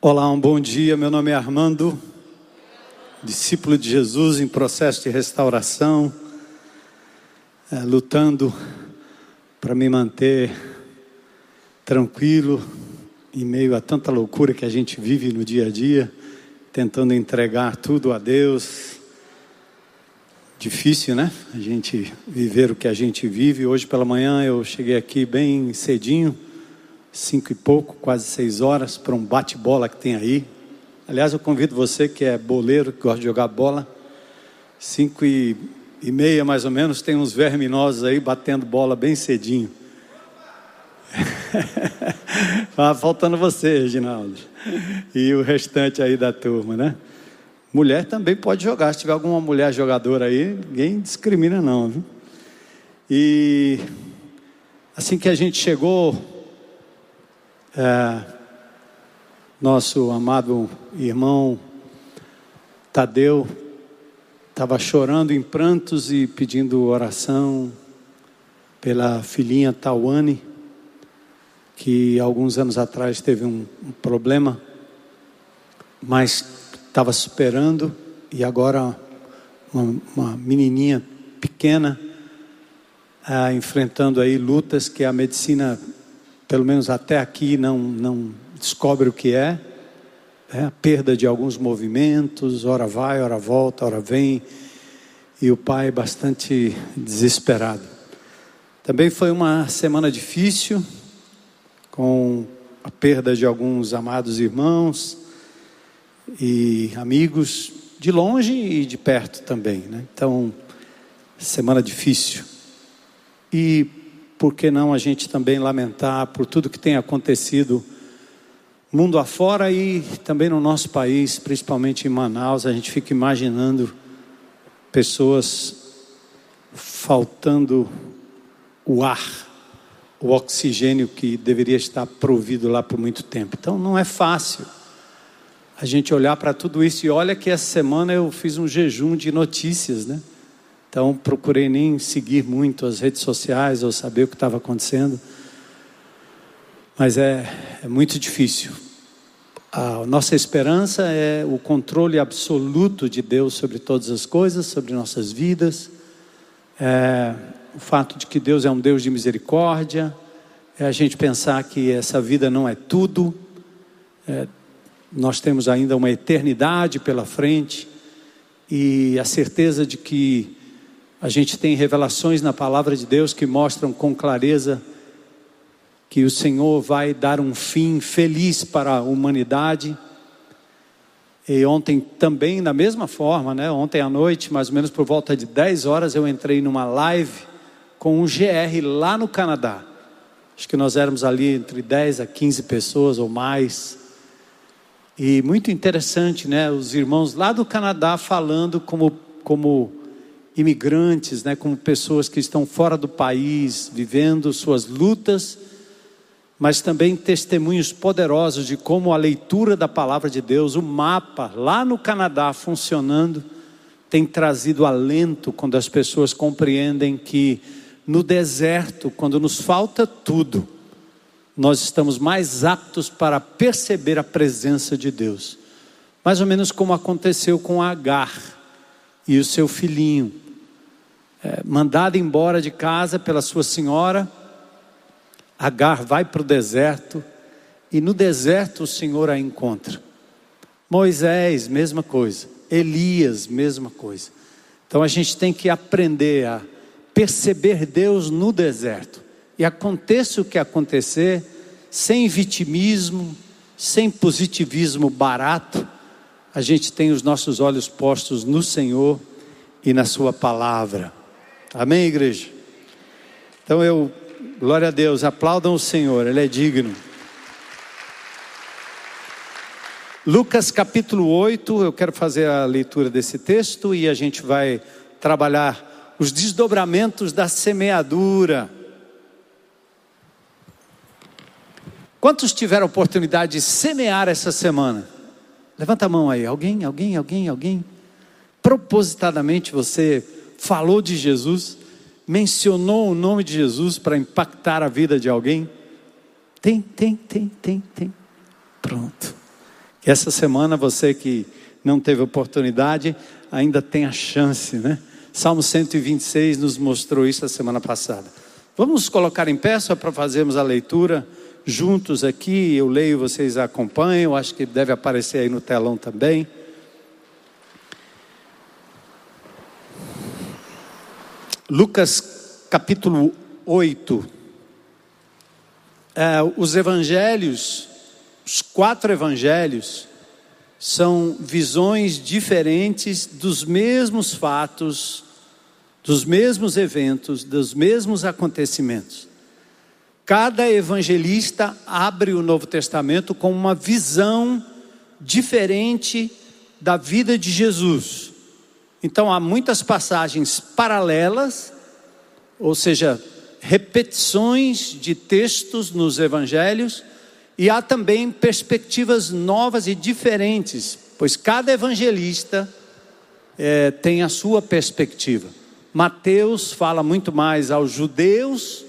Olá, um bom dia. Meu nome é Armando, discípulo de Jesus em processo de restauração, é, lutando para me manter tranquilo em meio a tanta loucura que a gente vive no dia a dia, tentando entregar tudo a Deus. Difícil, né? A gente viver o que a gente vive. Hoje pela manhã eu cheguei aqui bem cedinho cinco e pouco, quase seis horas, para um bate-bola que tem aí. Aliás, eu convido você que é boleiro, que gosta de jogar bola, cinco e, e meia mais ou menos, tem uns verminosos aí batendo bola bem cedinho. Faltando você, Reginaldo. E o restante aí da turma, né? Mulher também pode jogar. Se tiver alguma mulher jogadora aí, ninguém discrimina, não. Viu? E assim que a gente chegou é, nosso amado irmão Tadeu estava chorando em prantos e pedindo oração pela filhinha Tawane, que alguns anos atrás teve um, um problema, mas estava superando e agora uma, uma menininha pequena ah, enfrentando aí lutas que a medicina pelo menos até aqui, não, não descobre o que é. é a perda de alguns movimentos, hora vai, hora volta, hora vem. E o pai bastante desesperado. Também foi uma semana difícil, com a perda de alguns amados irmãos e amigos de longe e de perto também, né? Então, semana difícil. E por que não a gente também lamentar por tudo que tem acontecido mundo afora e também no nosso país, principalmente em Manaus, a gente fica imaginando pessoas faltando o ar, o oxigênio que deveria estar provido lá por muito tempo. Então não é fácil a gente olhar para tudo isso e olha que essa semana eu fiz um jejum de notícias, né? Então procurei nem seguir muito as redes sociais ou saber o que estava acontecendo. Mas é, é muito difícil. A nossa esperança é o controle absoluto de Deus sobre todas as coisas, sobre nossas vidas. É o fato de que Deus é um Deus de misericórdia. É a gente pensar que essa vida não é tudo. É, nós temos ainda uma eternidade pela frente. E a certeza de que a gente tem revelações na palavra de Deus que mostram com clareza que o Senhor vai dar um fim feliz para a humanidade. E ontem também, da mesma forma, né? Ontem à noite, mais ou menos por volta de 10 horas, eu entrei numa live com um GR lá no Canadá. Acho que nós éramos ali entre 10 a 15 pessoas ou mais. E muito interessante, né? Os irmãos lá do Canadá falando como, como imigrantes, né, como pessoas que estão fora do país, vivendo suas lutas, mas também testemunhos poderosos de como a leitura da palavra de Deus, o mapa lá no Canadá funcionando, tem trazido alento quando as pessoas compreendem que no deserto, quando nos falta tudo, nós estamos mais aptos para perceber a presença de Deus. Mais ou menos como aconteceu com Agar e o seu filhinho é, mandada embora de casa pela sua senhora. Agar vai para o deserto e no deserto o Senhor a encontra. Moisés, mesma coisa. Elias, mesma coisa. Então a gente tem que aprender a perceber Deus no deserto. E aconteça o que acontecer, sem vitimismo, sem positivismo barato, a gente tem os nossos olhos postos no Senhor e na Sua palavra. Amém, igreja? Então eu, glória a Deus, aplaudam o Senhor, Ele é digno. Lucas capítulo 8, eu quero fazer a leitura desse texto e a gente vai trabalhar os desdobramentos da semeadura. Quantos tiveram oportunidade de semear essa semana? Levanta a mão aí, alguém, alguém, alguém, alguém. Propositadamente você falou de Jesus, mencionou o nome de Jesus para impactar a vida de alguém? Tem, tem, tem, tem, tem. Pronto. Essa semana, você que não teve oportunidade, ainda tem a chance, né? Salmo 126 nos mostrou isso a semana passada. Vamos colocar em pé só para fazermos a leitura juntos aqui. Eu leio, vocês acompanham. Acho que deve aparecer aí no telão também. Lucas capítulo 8. É, os evangelhos, os quatro evangelhos, são visões diferentes dos mesmos fatos, dos mesmos eventos, dos mesmos acontecimentos. Cada evangelista abre o Novo Testamento com uma visão diferente da vida de Jesus. Então há muitas passagens paralelas, ou seja, repetições de textos nos evangelhos, e há também perspectivas novas e diferentes, pois cada evangelista é, tem a sua perspectiva. Mateus fala muito mais aos judeus,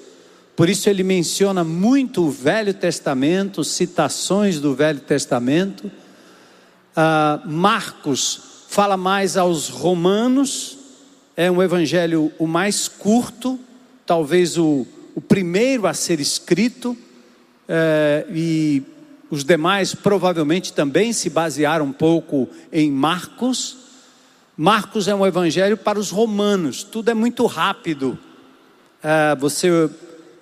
por isso ele menciona muito o Velho Testamento, citações do Velho Testamento. Ah, Marcos fala mais aos romanos, é um evangelho o mais curto, talvez o, o primeiro a ser escrito, é, e os demais provavelmente também se basearam um pouco em Marcos. Marcos é um evangelho para os romanos, tudo é muito rápido. É, você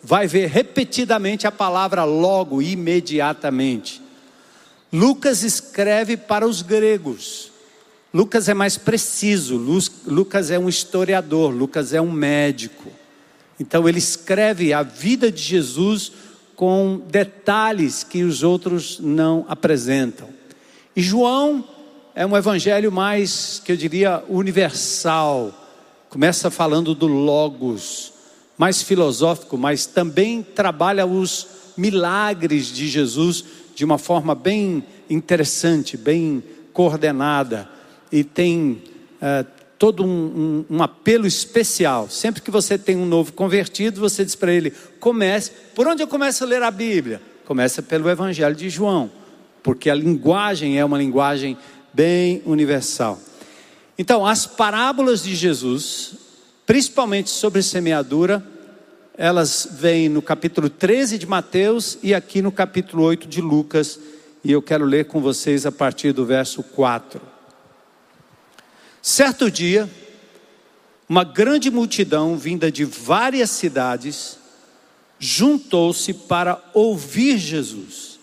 vai ver repetidamente a palavra logo, imediatamente. Lucas escreve para os gregos. Lucas é mais preciso, Lucas é um historiador, Lucas é um médico. Então ele escreve a vida de Jesus com detalhes que os outros não apresentam. E João é um evangelho mais, que eu diria, universal. Começa falando do Logos, mais filosófico, mas também trabalha os milagres de Jesus de uma forma bem interessante, bem coordenada e tem é, todo um, um, um, apelo especial. Sempre que você tem um novo convertido, você diz para ele: comece. Por onde eu começo a ler a Bíblia? Começa pelo Evangelho de João, porque a linguagem é uma linguagem bem universal. Então, as parábolas de Jesus, principalmente sobre semeadura, elas vêm no capítulo 13 de Mateus e aqui no capítulo 8 de Lucas, e eu quero ler com vocês a partir do verso 4. Certo dia, uma grande multidão vinda de várias cidades juntou-se para ouvir Jesus.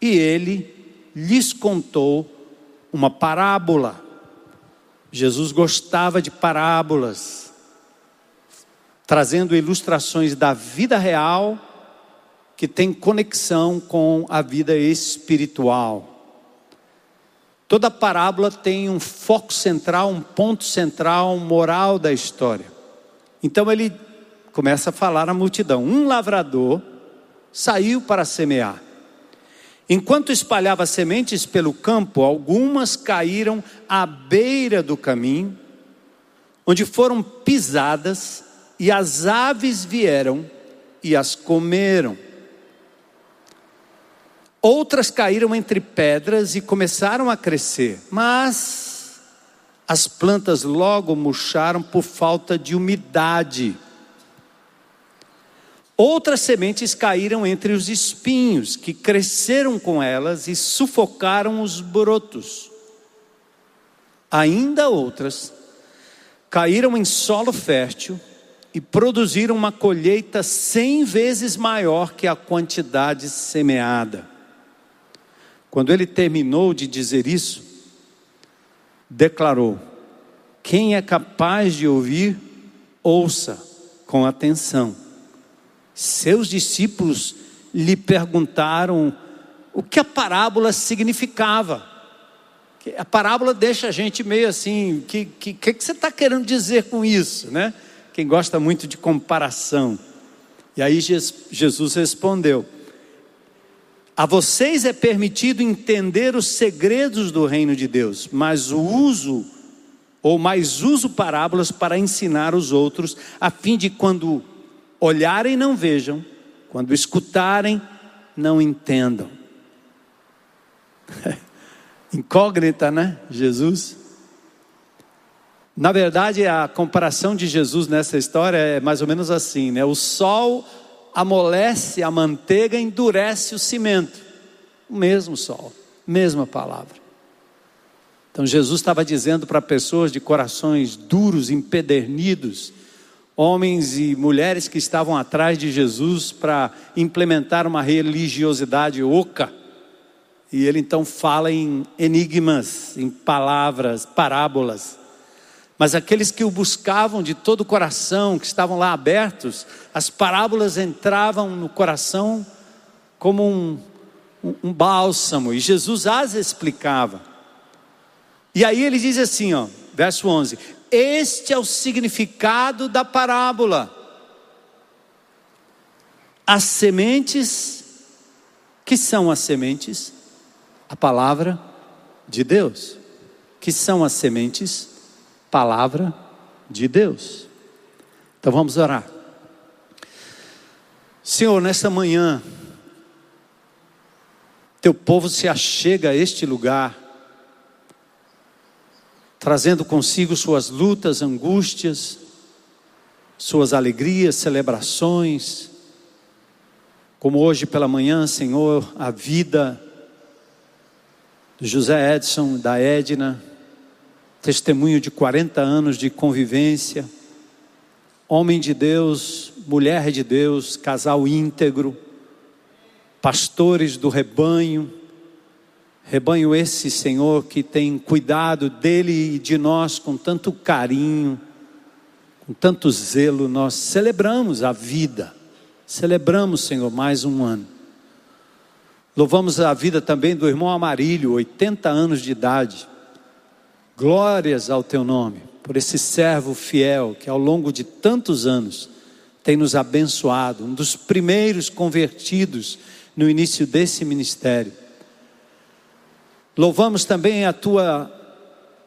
E ele lhes contou uma parábola. Jesus gostava de parábolas, trazendo ilustrações da vida real que tem conexão com a vida espiritual. Toda parábola tem um foco central, um ponto central, um moral da história. Então ele começa a falar à multidão: um lavrador saiu para semear. Enquanto espalhava sementes pelo campo, algumas caíram à beira do caminho, onde foram pisadas, e as aves vieram e as comeram. Outras caíram entre pedras e começaram a crescer, mas as plantas logo murcharam por falta de umidade. Outras sementes caíram entre os espinhos, que cresceram com elas e sufocaram os brotos. Ainda outras caíram em solo fértil e produziram uma colheita cem vezes maior que a quantidade semeada. Quando ele terminou de dizer isso, declarou: Quem é capaz de ouvir, ouça com atenção. Seus discípulos lhe perguntaram o que a parábola significava. A parábola deixa a gente meio assim, o que, que, que, você está querendo dizer com isso, né? Quem gosta muito de comparação. E aí Jesus respondeu: a vocês é permitido entender os segredos do reino de Deus, mas o uso, ou mais uso parábolas para ensinar os outros, a fim de quando olharem não vejam, quando escutarem não entendam. incógnita, né? Jesus. Na verdade, a comparação de Jesus nessa história é mais ou menos assim, né? O sol amolece a manteiga, endurece o cimento. O mesmo sol, mesma palavra. Então Jesus estava dizendo para pessoas de corações duros, empedernidos, homens e mulheres que estavam atrás de Jesus para implementar uma religiosidade oca. E ele então fala em enigmas, em palavras, parábolas. Mas aqueles que o buscavam de todo o coração, que estavam lá abertos, as parábolas entravam no coração como um, um, um bálsamo, e Jesus as explicava. E aí ele diz assim, ó, verso 11: este é o significado da parábola. As sementes, que são as sementes? A palavra de Deus. Que são as sementes? Palavra de Deus. Então vamos orar. Senhor, nesta manhã, teu povo se achega a este lugar trazendo consigo suas lutas, angústias, suas alegrias, celebrações, como hoje pela manhã, Senhor, a vida do José Edson, da Edna, testemunho de 40 anos de convivência, homem de Deus, mulher de Deus, casal íntegro, pastores do rebanho, Rebanho esse, Senhor, que tem cuidado dele e de nós com tanto carinho, com tanto zelo, nós celebramos a vida, celebramos, Senhor, mais um ano. Louvamos a vida também do irmão Amarílio, 80 anos de idade. Glórias ao teu nome, por esse servo fiel que ao longo de tantos anos tem nos abençoado, um dos primeiros convertidos no início desse ministério. Louvamos também a tua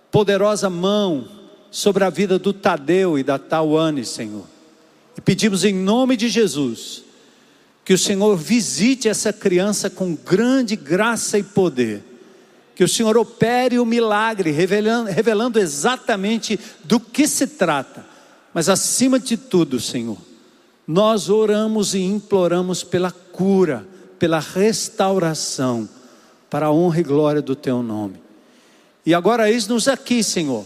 poderosa mão sobre a vida do Tadeu e da Tawane, Senhor. E pedimos em nome de Jesus que o Senhor visite essa criança com grande graça e poder. Que o Senhor opere o milagre, revelando, revelando exatamente do que se trata. Mas acima de tudo, Senhor, nós oramos e imploramos pela cura, pela restauração para a honra e glória do teu nome. E agora eis-nos aqui, Senhor,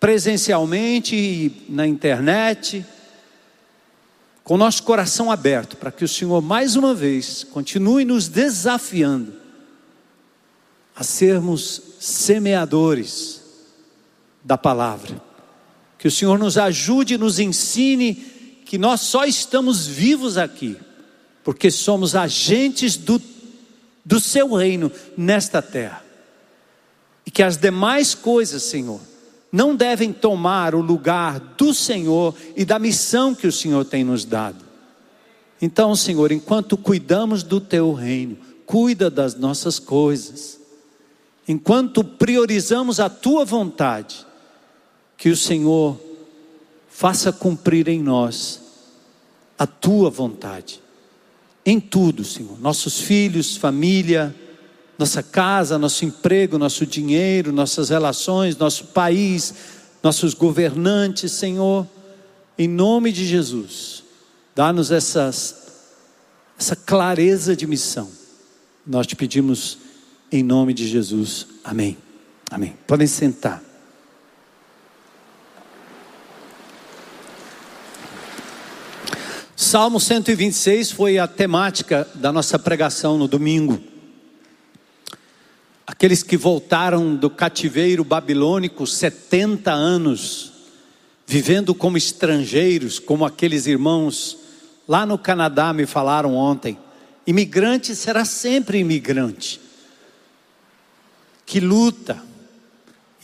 presencialmente e na internet, com nosso coração aberto, para que o Senhor mais uma vez continue nos desafiando a sermos semeadores da palavra. Que o Senhor nos ajude, nos ensine que nós só estamos vivos aqui porque somos agentes do do seu reino nesta terra. E que as demais coisas, Senhor, não devem tomar o lugar do Senhor e da missão que o Senhor tem nos dado. Então, Senhor, enquanto cuidamos do teu reino, cuida das nossas coisas. Enquanto priorizamos a tua vontade, que o Senhor faça cumprir em nós a tua vontade em tudo, Senhor. Nossos filhos, família, nossa casa, nosso emprego, nosso dinheiro, nossas relações, nosso país, nossos governantes, Senhor. Em nome de Jesus, dá-nos essa clareza de missão. Nós te pedimos em nome de Jesus. Amém. Amém. Podem sentar. Salmo 126 foi a temática da nossa pregação no domingo. Aqueles que voltaram do cativeiro babilônico 70 anos, vivendo como estrangeiros, como aqueles irmãos lá no Canadá me falaram ontem. Imigrante será sempre imigrante. Que luta.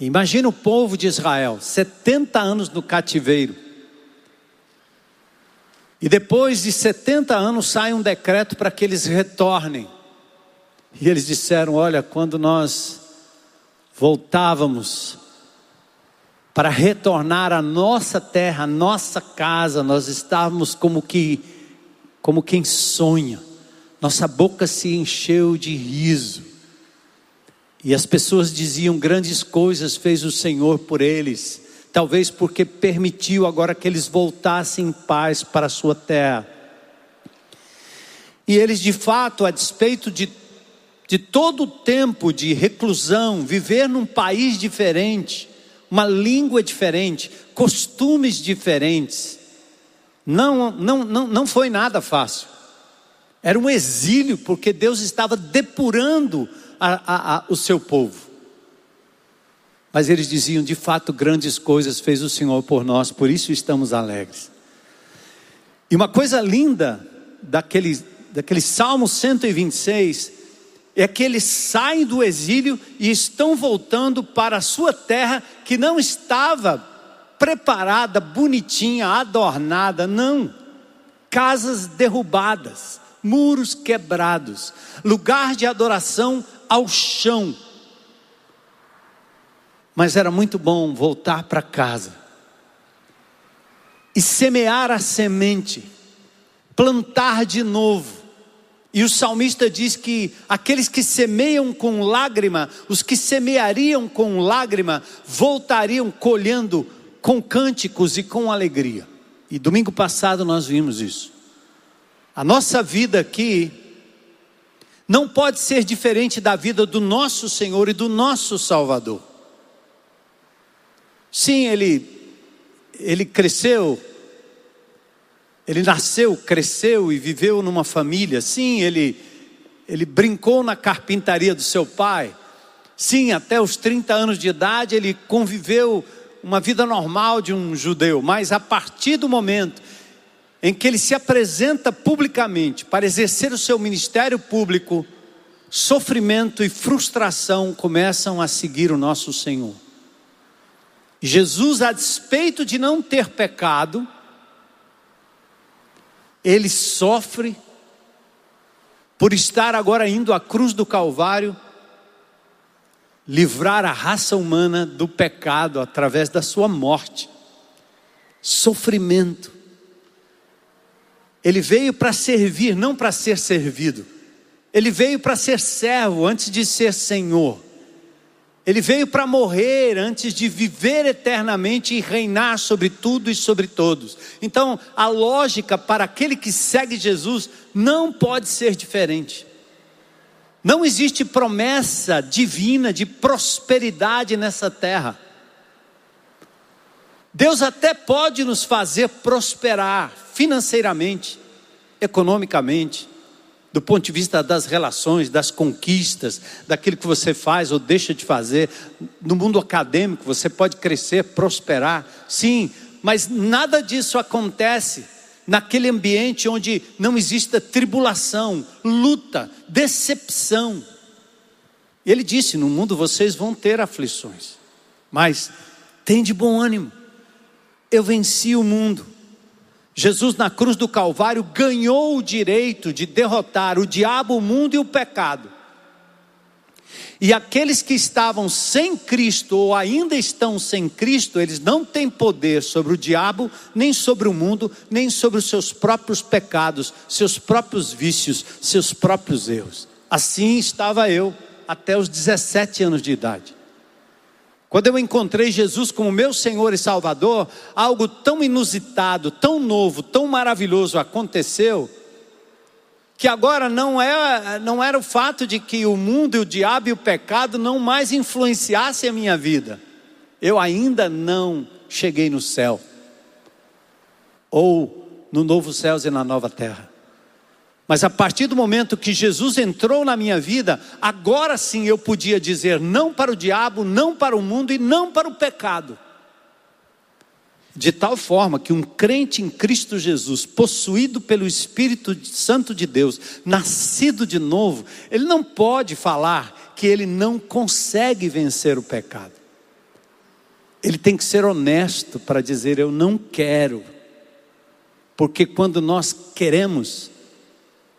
Imagina o povo de Israel, 70 anos no cativeiro e depois de 70 anos sai um decreto para que eles retornem. E eles disseram: Olha, quando nós voltávamos para retornar à nossa terra, à nossa casa, nós estávamos como que como quem sonha. Nossa boca se encheu de riso. E as pessoas diziam: grandes coisas fez o Senhor por eles. Talvez porque permitiu agora que eles voltassem em paz para a sua terra. E eles, de fato, a despeito de, de todo o tempo de reclusão, viver num país diferente, uma língua diferente, costumes diferentes, não, não, não, não foi nada fácil. Era um exílio, porque Deus estava depurando a, a, a, o seu povo. Mas eles diziam: de fato, grandes coisas fez o Senhor por nós, por isso estamos alegres. E uma coisa linda daquele, daquele Salmo 126 é que eles saem do exílio e estão voltando para a sua terra que não estava preparada, bonitinha, adornada, não. Casas derrubadas, muros quebrados, lugar de adoração ao chão. Mas era muito bom voltar para casa e semear a semente, plantar de novo. E o salmista diz que aqueles que semeiam com lágrima, os que semeariam com lágrima, voltariam colhendo com cânticos e com alegria. E domingo passado nós vimos isso. A nossa vida aqui não pode ser diferente da vida do nosso Senhor e do nosso Salvador. Sim, ele ele cresceu, ele nasceu, cresceu e viveu numa família. Sim, ele ele brincou na carpintaria do seu pai. Sim, até os 30 anos de idade ele conviveu uma vida normal de um judeu, mas a partir do momento em que ele se apresenta publicamente para exercer o seu ministério público, sofrimento e frustração começam a seguir o nosso Senhor. Jesus, a despeito de não ter pecado, ele sofre por estar agora indo à cruz do Calvário, livrar a raça humana do pecado através da sua morte. Sofrimento. Ele veio para servir, não para ser servido. Ele veio para ser servo antes de ser senhor. Ele veio para morrer antes de viver eternamente e reinar sobre tudo e sobre todos. Então, a lógica para aquele que segue Jesus não pode ser diferente. Não existe promessa divina de prosperidade nessa terra. Deus até pode nos fazer prosperar financeiramente, economicamente, do ponto de vista das relações, das conquistas, daquilo que você faz ou deixa de fazer. No mundo acadêmico, você pode crescer, prosperar, sim, mas nada disso acontece naquele ambiente onde não exista tribulação, luta, decepção. Ele disse: No mundo vocês vão ter aflições, mas tem de bom ânimo, eu venci o mundo. Jesus, na cruz do Calvário, ganhou o direito de derrotar o diabo, o mundo e o pecado. E aqueles que estavam sem Cristo ou ainda estão sem Cristo, eles não têm poder sobre o diabo, nem sobre o mundo, nem sobre os seus próprios pecados, seus próprios vícios, seus próprios erros. Assim estava eu até os 17 anos de idade. Quando eu encontrei Jesus como meu Senhor e Salvador, algo tão inusitado, tão novo, tão maravilhoso aconteceu, que agora não, é, não era o fato de que o mundo o diabo e o pecado não mais influenciassem a minha vida. Eu ainda não cheguei no céu, ou no novo céu e na nova terra. Mas a partir do momento que Jesus entrou na minha vida, agora sim eu podia dizer não para o diabo, não para o mundo e não para o pecado. De tal forma que um crente em Cristo Jesus, possuído pelo Espírito Santo de Deus, nascido de novo, ele não pode falar que ele não consegue vencer o pecado. Ele tem que ser honesto para dizer: Eu não quero. Porque quando nós queremos,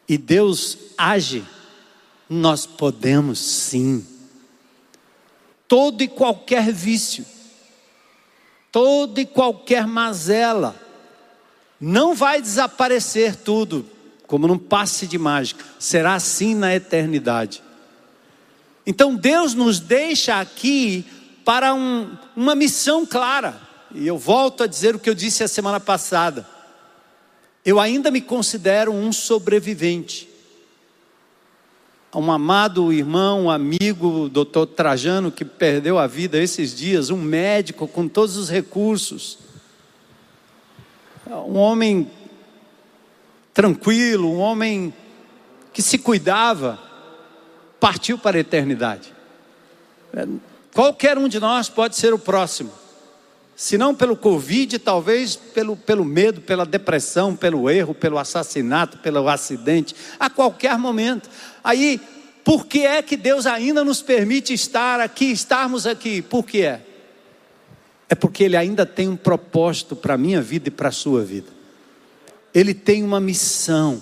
e Deus age, nós podemos sim. Todo e qualquer vício, toda e qualquer mazela, não vai desaparecer tudo, como num passe de mágica, será assim na eternidade. Então Deus nos deixa aqui para um, uma missão clara. E eu volto a dizer o que eu disse a semana passada. Eu ainda me considero um sobrevivente. Um amado irmão, um amigo, doutor Trajano, que perdeu a vida esses dias, um médico com todos os recursos, um homem tranquilo, um homem que se cuidava, partiu para a eternidade. Qualquer um de nós pode ser o próximo. Se não pelo Covid, talvez pelo, pelo medo, pela depressão, pelo erro, pelo assassinato, pelo acidente, a qualquer momento. Aí, por que é que Deus ainda nos permite estar aqui, estarmos aqui? Por que é? É porque Ele ainda tem um propósito para a minha vida e para a sua vida. Ele tem uma missão.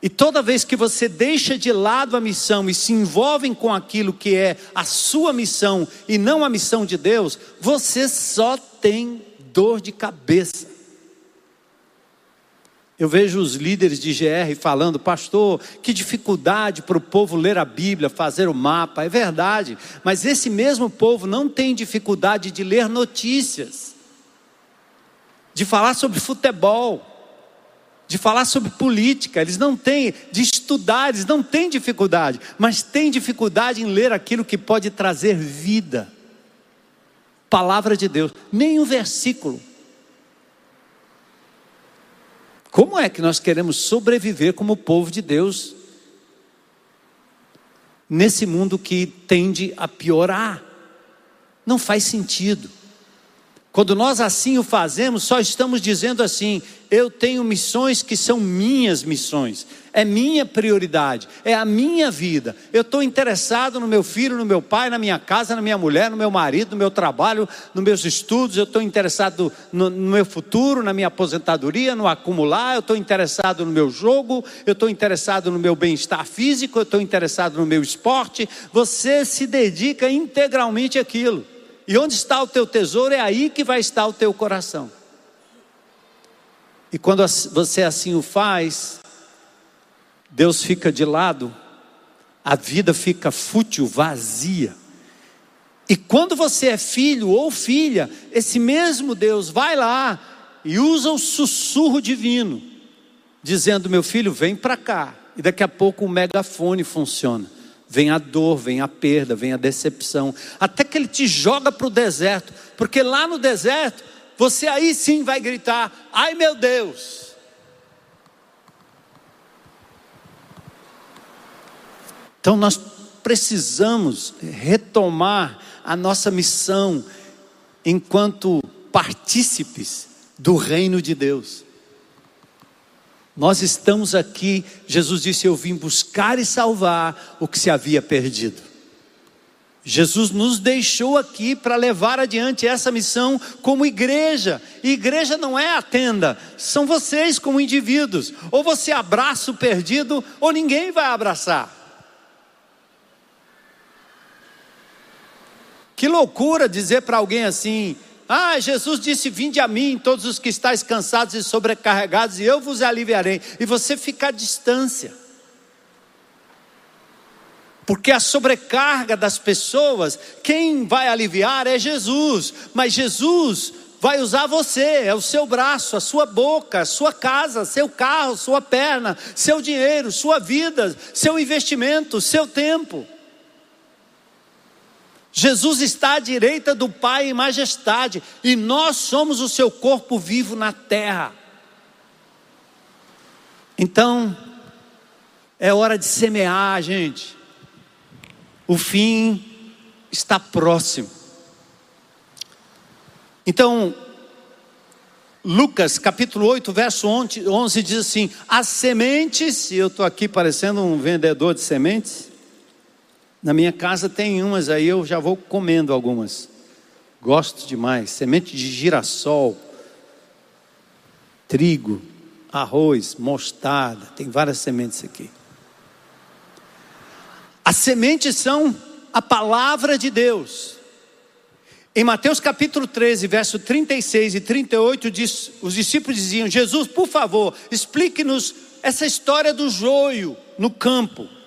E toda vez que você deixa de lado a missão e se envolve com aquilo que é a sua missão e não a missão de Deus, você só tem dor de cabeça. Eu vejo os líderes de GR falando, pastor, que dificuldade para o povo ler a Bíblia, fazer o mapa. É verdade, mas esse mesmo povo não tem dificuldade de ler notícias, de falar sobre futebol de falar sobre política, eles não têm, de estudar, eles não têm dificuldade, mas têm dificuldade em ler aquilo que pode trazer vida. Palavra de Deus, nem um versículo. Como é que nós queremos sobreviver como povo de Deus nesse mundo que tende a piorar? Não faz sentido. Quando nós assim o fazemos, só estamos dizendo assim: eu tenho missões que são minhas missões, é minha prioridade, é a minha vida. Eu estou interessado no meu filho, no meu pai, na minha casa, na minha mulher, no meu marido, no meu trabalho, nos meus estudos, eu estou interessado no, no, meu futuro, na minha aposentadoria, no acumular, eu estou interessado no meu jogo, eu estou interessado no meu bem-estar físico, eu estou interessado no meu esporte. Você se dedica integralmente àquilo. E onde está o teu tesouro, é aí que vai estar o teu coração. E quando você assim o faz, Deus fica de lado, a vida fica fútil, vazia. E quando você é filho ou filha, esse mesmo Deus vai lá e usa o sussurro divino, dizendo: Meu filho, vem para cá. E daqui a pouco o megafone funciona. Vem a dor, vem a perda, vem a decepção, até que ele te joga para o deserto, porque lá no deserto você aí sim vai gritar: ai meu Deus. Então nós precisamos retomar a nossa missão enquanto partícipes do reino de Deus. Nós estamos aqui, Jesus disse: Eu vim buscar e salvar o que se havia perdido. Jesus nos deixou aqui para levar adiante essa missão como igreja. E igreja não é a tenda, são vocês como indivíduos. Ou você abraça o perdido, ou ninguém vai abraçar. Que loucura dizer para alguém assim: Ah, Jesus disse: Vinde a mim, todos os que estáis cansados e sobrecarregados, e eu vos aliviarei. E você fica à distância porque a sobrecarga das pessoas, quem vai aliviar é Jesus, mas Jesus vai usar você, é o seu braço, a sua boca, a sua casa, seu carro, sua perna, seu dinheiro, sua vida, seu investimento, seu tempo. Jesus está à direita do Pai em majestade, e nós somos o seu corpo vivo na terra. Então, é hora de semear, gente. O fim está próximo. Então, Lucas capítulo 8, verso 11 diz assim: As sementes, e eu estou aqui parecendo um vendedor de sementes, na minha casa tem umas aí, eu já vou comendo algumas. Gosto demais. Semente de girassol, trigo, arroz, mostarda, tem várias sementes aqui. As sementes são a palavra de Deus. Em Mateus capítulo 13, verso 36 e 38, diz, os discípulos diziam: Jesus, por favor, explique-nos essa história do joio no campo.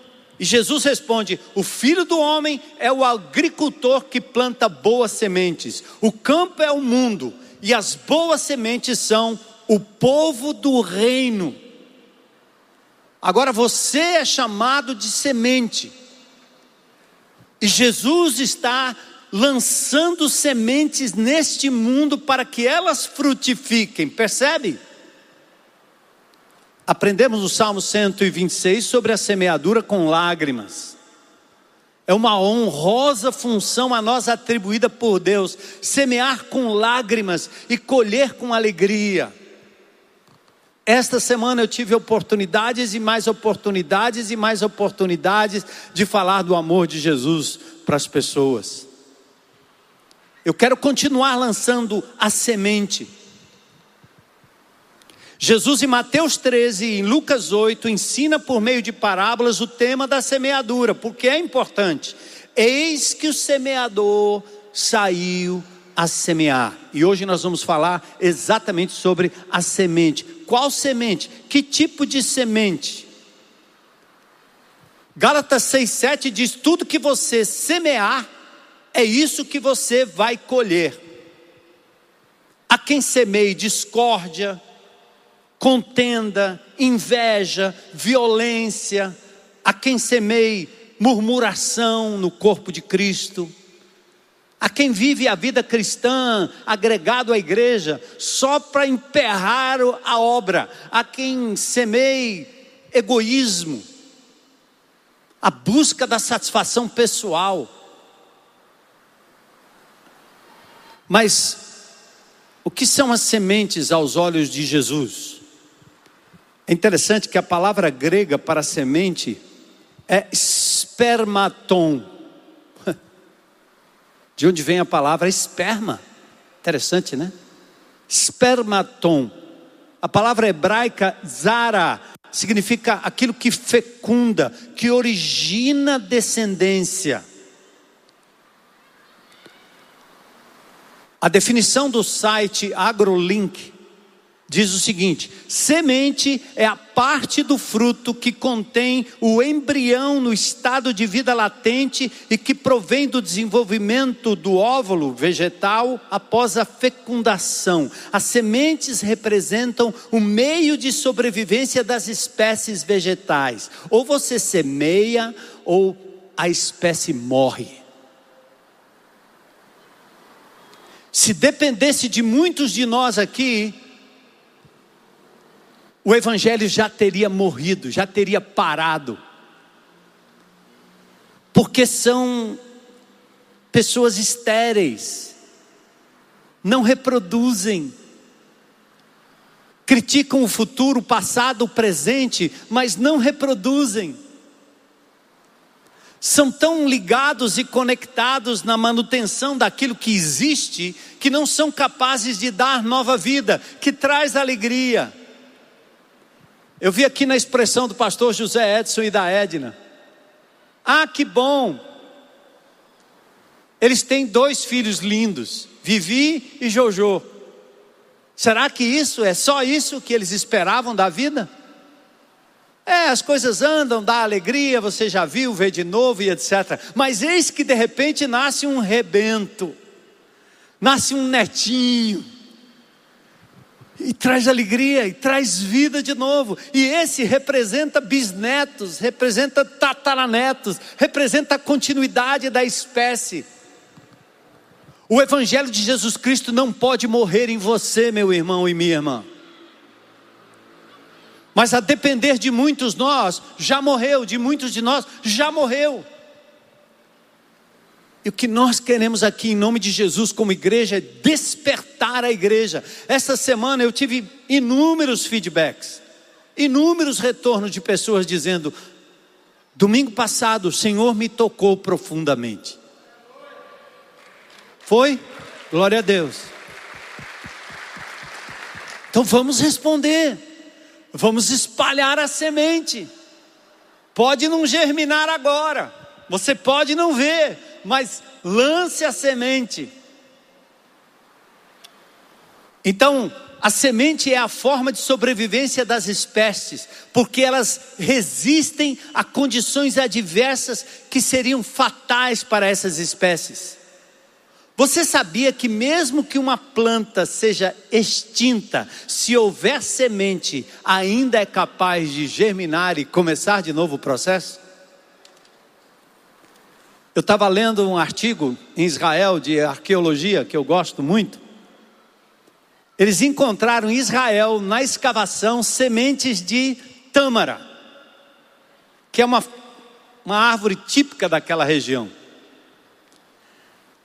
E Jesus responde: O filho do homem é o agricultor que planta boas sementes. O campo é o mundo, e as boas sementes são o povo do reino. Agora você é chamado de semente. E Jesus está lançando sementes neste mundo para que elas frutifiquem, percebe? Aprendemos no Salmo 126 sobre a semeadura com lágrimas. É uma honrosa função a nós atribuída por Deus, semear com lágrimas e colher com alegria. Esta semana eu tive oportunidades e mais oportunidades e mais oportunidades de falar do amor de Jesus para as pessoas. Eu quero continuar lançando a semente. Jesus em Mateus 13 e em Lucas 8 ensina por meio de parábolas o tema da semeadura, porque é importante. Eis que o semeador saiu a semear. E hoje nós vamos falar exatamente sobre a semente. Qual semente? Que tipo de semente? Gálatas 6,7 diz: tudo que você semear, é isso que você vai colher. A quem semeie discórdia, contenda, inveja, violência, a quem semeie murmuração no corpo de Cristo, a quem vive a vida cristã agregado à igreja só para emperrar a obra, a quem semeie egoísmo, a busca da satisfação pessoal, Mas o que são as sementes aos olhos de Jesus? É interessante que a palavra grega para semente é spermaton. De onde vem a palavra esperma? Interessante, né? Spermaton. A palavra hebraica zara significa aquilo que fecunda, que origina descendência. A definição do site AgroLink diz o seguinte: semente é a parte do fruto que contém o embrião no estado de vida latente e que provém do desenvolvimento do óvulo vegetal após a fecundação. As sementes representam o meio de sobrevivência das espécies vegetais. Ou você semeia ou a espécie morre. Se dependesse de muitos de nós aqui, o Evangelho já teria morrido, já teria parado. Porque são pessoas estéreis, não reproduzem, criticam o futuro, o passado, o presente, mas não reproduzem são tão ligados e conectados na manutenção daquilo que existe, que não são capazes de dar nova vida, que traz alegria. Eu vi aqui na expressão do pastor José Edson e da Edna. Ah, que bom! Eles têm dois filhos lindos, Vivi e Jojo. Será que isso é só isso que eles esperavam da vida? É, as coisas andam, dá alegria, você já viu, vê de novo e etc. Mas eis que de repente nasce um rebento, nasce um netinho, e traz alegria, e traz vida de novo. E esse representa bisnetos, representa tataranetos, representa a continuidade da espécie. O Evangelho de Jesus Cristo não pode morrer em você, meu irmão e minha irmã. Mas a depender de muitos nós, já morreu, de muitos de nós, já morreu. E o que nós queremos aqui em nome de Jesus como igreja é despertar a igreja. Essa semana eu tive inúmeros feedbacks, inúmeros retornos de pessoas dizendo: domingo passado o Senhor me tocou profundamente. Foi? Glória a Deus. Então vamos responder. Vamos espalhar a semente. Pode não germinar agora, você pode não ver, mas lance a semente. Então, A semente é a forma de sobrevivência das espécies, porque elas resistem a condições adversas que seriam fatais para essas espécies. Você sabia que, mesmo que uma planta seja extinta, se houver semente, ainda é capaz de germinar e começar de novo o processo? Eu estava lendo um artigo em Israel de arqueologia que eu gosto muito. Eles encontraram em Israel, na escavação, sementes de tâmara, que é uma, uma árvore típica daquela região.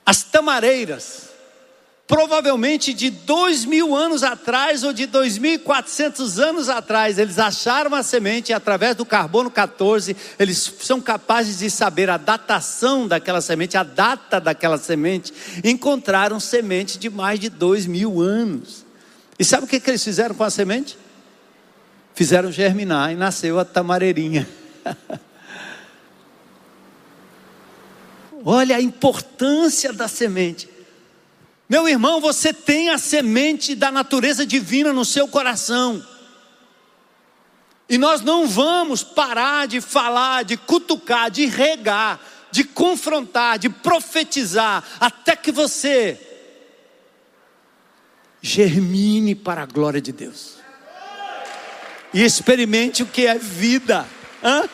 As tamareiras, provavelmente de dois mil anos atrás ou de dois mil e quatrocentos anos atrás, eles acharam a semente e através do carbono 14, eles são capazes de saber a datação daquela semente, a data daquela semente, encontraram semente de mais de dois mil anos. E sabe o que, que eles fizeram com a semente? Fizeram germinar e nasceu a tamareirinha. Olha a importância da semente. Meu irmão, você tem a semente da natureza divina no seu coração. E nós não vamos parar de falar, de cutucar, de regar, de confrontar, de profetizar, até que você germine para a glória de Deus. E experimente o que é vida. Hã?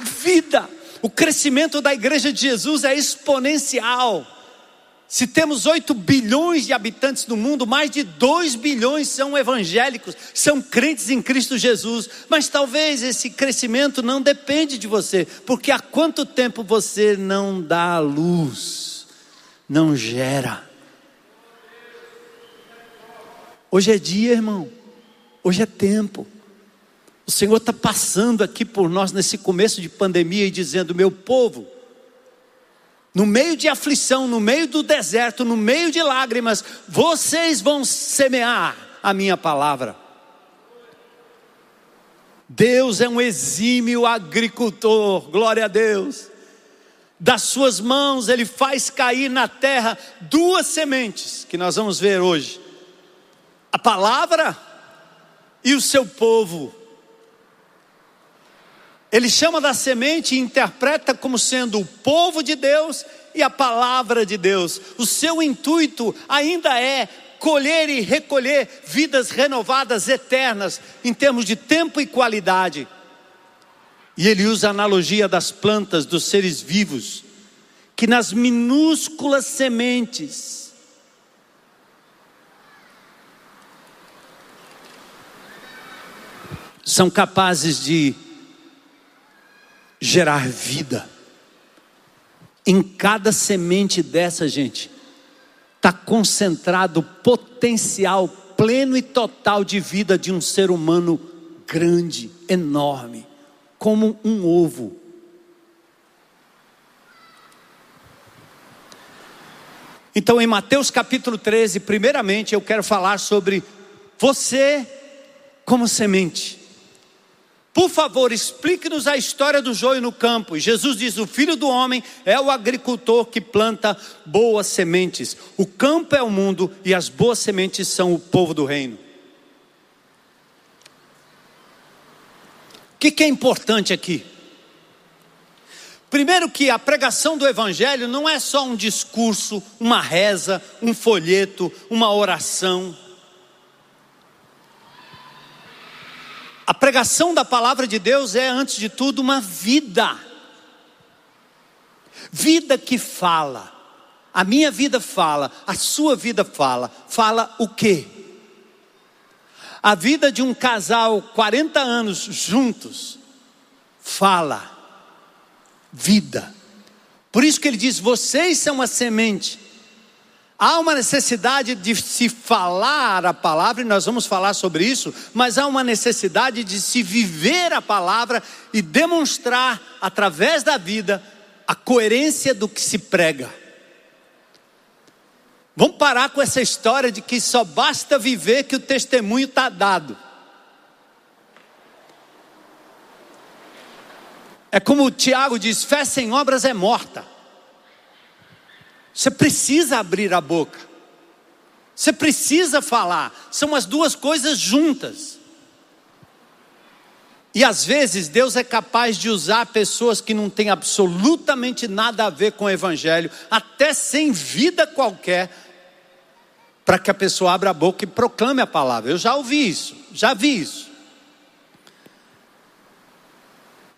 Vida. O crescimento da igreja de Jesus é exponencial. Se temos 8 bilhões de habitantes no mundo, mais de 2 bilhões são evangélicos, são crentes em Cristo Jesus. Mas talvez esse crescimento não depende de você, porque há quanto tempo você não dá luz, não gera. Hoje é dia, irmão. Hoje é tempo. O Senhor está passando aqui por nós nesse começo de pandemia e dizendo: meu povo, no meio de aflição, no meio do deserto, no meio de lágrimas, vocês vão semear a minha palavra. Deus é um exímio agricultor, glória a Deus. Das suas mãos ele faz cair na terra duas sementes que nós vamos ver hoje: a palavra e o seu povo. Ele chama da semente e interpreta como sendo o povo de Deus e a palavra de Deus. O seu intuito ainda é colher e recolher vidas renovadas eternas em termos de tempo e qualidade. E ele usa a analogia das plantas, dos seres vivos, que nas minúsculas sementes são capazes de gerar vida. Em cada semente dessa, gente, está concentrado o potencial pleno e total de vida de um ser humano grande, enorme, como um ovo. Então, em Mateus capítulo 13, primeiramente eu quero falar sobre você como semente. Por favor, explique-nos a história do joio no campo. E Jesus diz: O filho do homem é o agricultor que planta boas sementes. O campo é o mundo e as boas sementes são o povo do reino. O que, que é importante aqui? Primeiro, que a pregação do Evangelho não é só um discurso, uma reza, um folheto, uma oração. A pregação da palavra de Deus é, antes de tudo, uma vida. Vida que fala. A minha vida fala, a sua vida fala. Fala o quê? A vida de um casal, 40 anos juntos, fala vida. Por isso que ele diz: vocês são a semente. Há uma necessidade de se falar a palavra, e nós vamos falar sobre isso, mas há uma necessidade de se viver a palavra e demonstrar, através da vida, a coerência do que se prega. Vamos parar com essa história de que só basta viver que o testemunho está dado. É como o Tiago diz: fé sem obras é morta. Você precisa abrir a boca. Você precisa falar, são as duas coisas juntas. E às vezes Deus é capaz de usar pessoas que não têm absolutamente nada a ver com o Evangelho, até sem vida qualquer, para que a pessoa abra a boca e proclame a palavra. Eu já ouvi isso, já vi isso.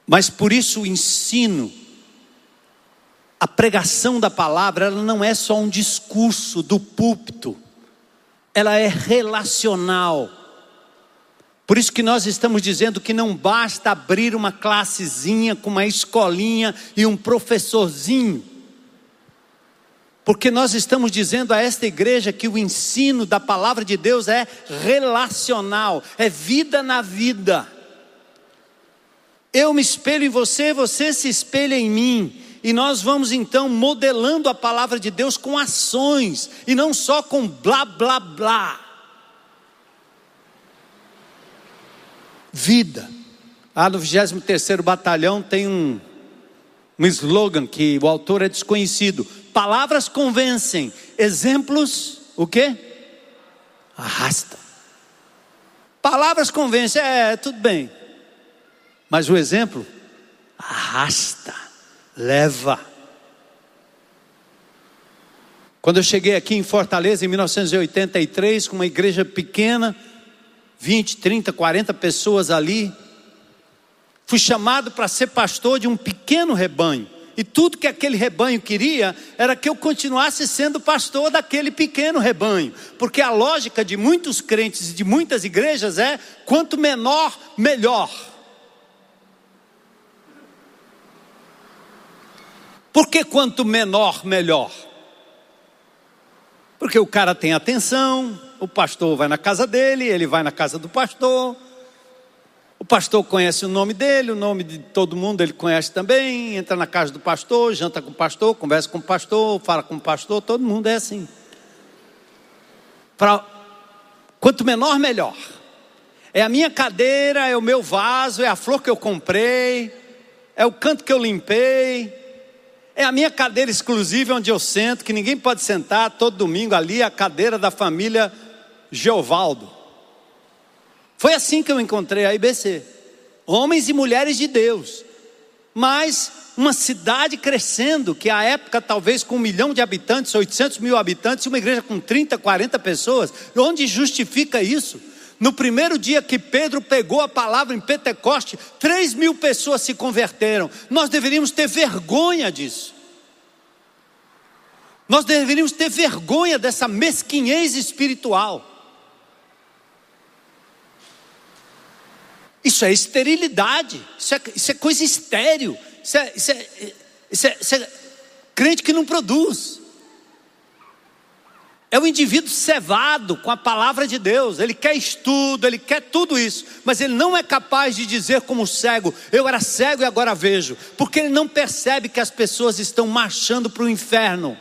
Mas por isso o ensino, a pregação da palavra, ela não é só um discurso do púlpito, ela é relacional. Por isso que nós estamos dizendo que não basta abrir uma classezinha com uma escolinha e um professorzinho. Porque nós estamos dizendo a esta igreja que o ensino da palavra de Deus é relacional, é vida na vida. Eu me espelho em você, você se espelha em mim. E nós vamos então modelando a palavra de Deus com ações e não só com blá blá blá. Vida. Ah, no 23 Batalhão tem um, um slogan que o autor é desconhecido. Palavras convencem, exemplos, o quê? Arrasta. Palavras convencem, é, tudo bem. Mas o exemplo arrasta, leva. Quando eu cheguei aqui em Fortaleza em 1983, com uma igreja pequena, 20, 30, 40 pessoas ali, fui chamado para ser pastor de um pequeno rebanho. E tudo que aquele rebanho queria era que eu continuasse sendo pastor daquele pequeno rebanho. Porque a lógica de muitos crentes e de muitas igrejas é: quanto menor, melhor. Por que quanto menor, melhor? Porque o cara tem atenção, o pastor vai na casa dele, ele vai na casa do pastor. O pastor conhece o nome dele, o nome de todo mundo ele conhece também. Entra na casa do pastor, janta com o pastor, conversa com o pastor, fala com o pastor, todo mundo é assim. Pra, quanto menor, melhor. É a minha cadeira, é o meu vaso, é a flor que eu comprei, é o canto que eu limpei, é a minha cadeira exclusiva onde eu sento, que ninguém pode sentar todo domingo ali, a cadeira da família Geovaldo. Foi assim que eu encontrei a IBC. Homens e mulheres de Deus. Mas uma cidade crescendo, que à época talvez com um milhão de habitantes, 800 mil habitantes, uma igreja com 30, 40 pessoas, onde justifica isso? No primeiro dia que Pedro pegou a palavra em Pentecoste, 3 mil pessoas se converteram. Nós deveríamos ter vergonha disso. Nós deveríamos ter vergonha dessa mesquinhez espiritual. Isso é esterilidade, isso é, isso é coisa estéril, isso é, isso, é, isso, é, isso é crente que não produz. É o indivíduo cevado com a palavra de Deus, ele quer estudo, ele quer tudo isso, mas ele não é capaz de dizer como cego: eu era cego e agora vejo, porque ele não percebe que as pessoas estão marchando para o inferno.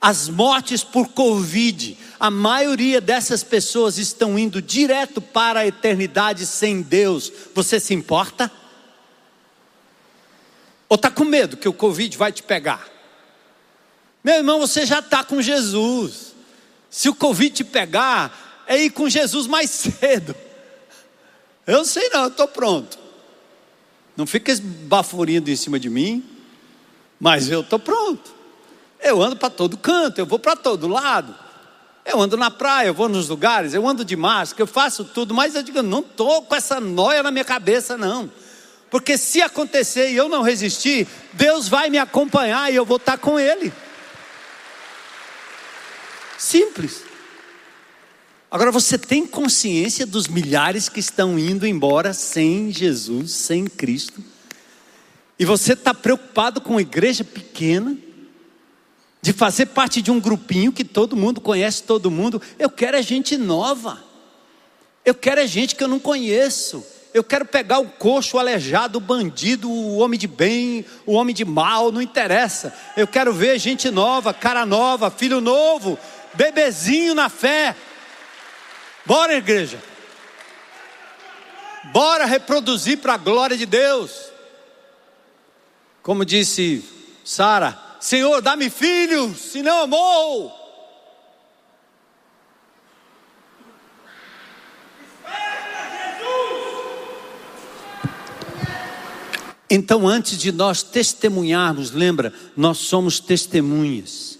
As mortes por Covid, a maioria dessas pessoas estão indo direto para a eternidade sem Deus. Você se importa? Ou está com medo que o Covid vai te pegar? Meu irmão, você já está com Jesus. Se o Covid te pegar, é ir com Jesus mais cedo. Eu sei não, eu estou pronto. Não fica esbaforindo em cima de mim, mas eu estou pronto. Eu ando para todo canto, eu vou para todo lado. Eu ando na praia, eu vou nos lugares, eu ando de máscara, eu faço tudo, mas eu digo, não estou com essa noia na minha cabeça, não. Porque se acontecer e eu não resistir, Deus vai me acompanhar e eu vou estar com Ele. Simples. Agora você tem consciência dos milhares que estão indo embora sem Jesus, sem Cristo? E você está preocupado com uma igreja pequena, de fazer parte de um grupinho que todo mundo conhece todo mundo. Eu quero é gente nova. Eu quero é gente que eu não conheço. Eu quero pegar o coxo, o aleijado, o bandido, o homem de bem, o homem de mal, não interessa. Eu quero ver gente nova, cara nova, filho novo, bebezinho na fé. Bora, igreja. Bora reproduzir para a glória de Deus. Como disse Sara, Senhor, dá-me filhos, senão eu morro. Então, antes de nós testemunharmos, lembra, nós somos testemunhas.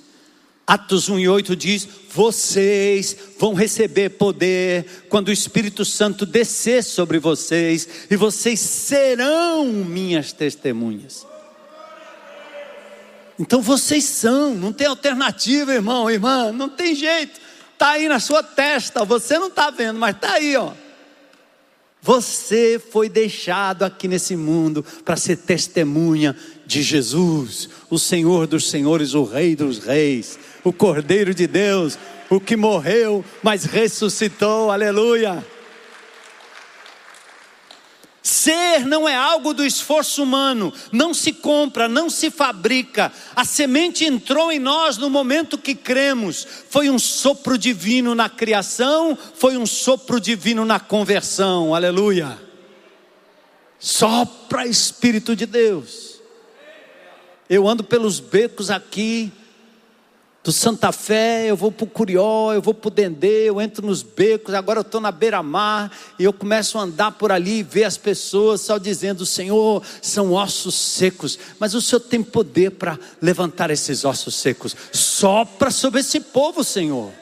Atos 1 e 8 diz: Vocês vão receber poder quando o Espírito Santo descer sobre vocês, e vocês serão minhas testemunhas. Então vocês são, não tem alternativa, irmão, irmã, não tem jeito. Está aí na sua testa, você não está vendo, mas está aí, ó. Você foi deixado aqui nesse mundo para ser testemunha de Jesus, o Senhor dos Senhores, o Rei dos Reis, o Cordeiro de Deus, o que morreu, mas ressuscitou, aleluia. Ser não é algo do esforço humano, não se compra, não se fabrica. A semente entrou em nós no momento que cremos. Foi um sopro divino na criação, foi um sopro divino na conversão. Aleluia. Sopra Espírito de Deus. Eu ando pelos becos aqui, do Santa Fé, eu vou para o Curió, eu vou para o Dendê, eu entro nos becos, agora eu estou na beira-mar, e eu começo a andar por ali e ver as pessoas só dizendo, Senhor, são ossos secos, mas o Senhor tem poder para levantar esses ossos secos, sopra sobre esse povo, Senhor.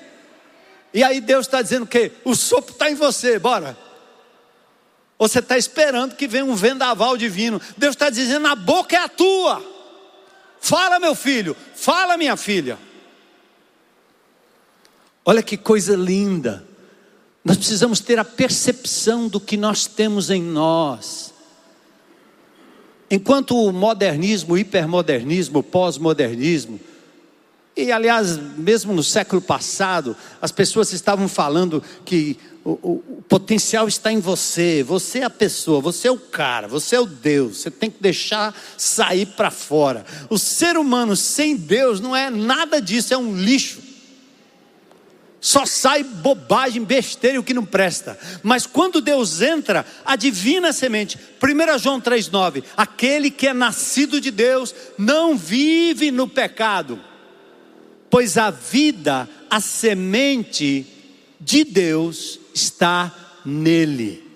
E aí Deus está dizendo que o sopro está em você, bora. Ou você está esperando que venha um vendaval divino. Deus está dizendo, a boca é a tua. Fala, meu filho, fala, minha filha. Olha que coisa linda. Nós precisamos ter a percepção do que nós temos em nós. Enquanto o modernismo, o hipermodernismo, o pós-modernismo, e aliás, mesmo no século passado, as pessoas estavam falando que o, o, o, potencial está em você, você é a pessoa, você é o cara, você é o Deus, você tem que deixar sair para fora. O ser humano sem Deus não é nada disso, é um lixo só sai bobagem, besteira o que não presta. Mas quando Deus entra, a divina semente, 1 João 3,9: aquele que é nascido de Deus não vive no pecado, pois a vida, a semente de Deus está nele.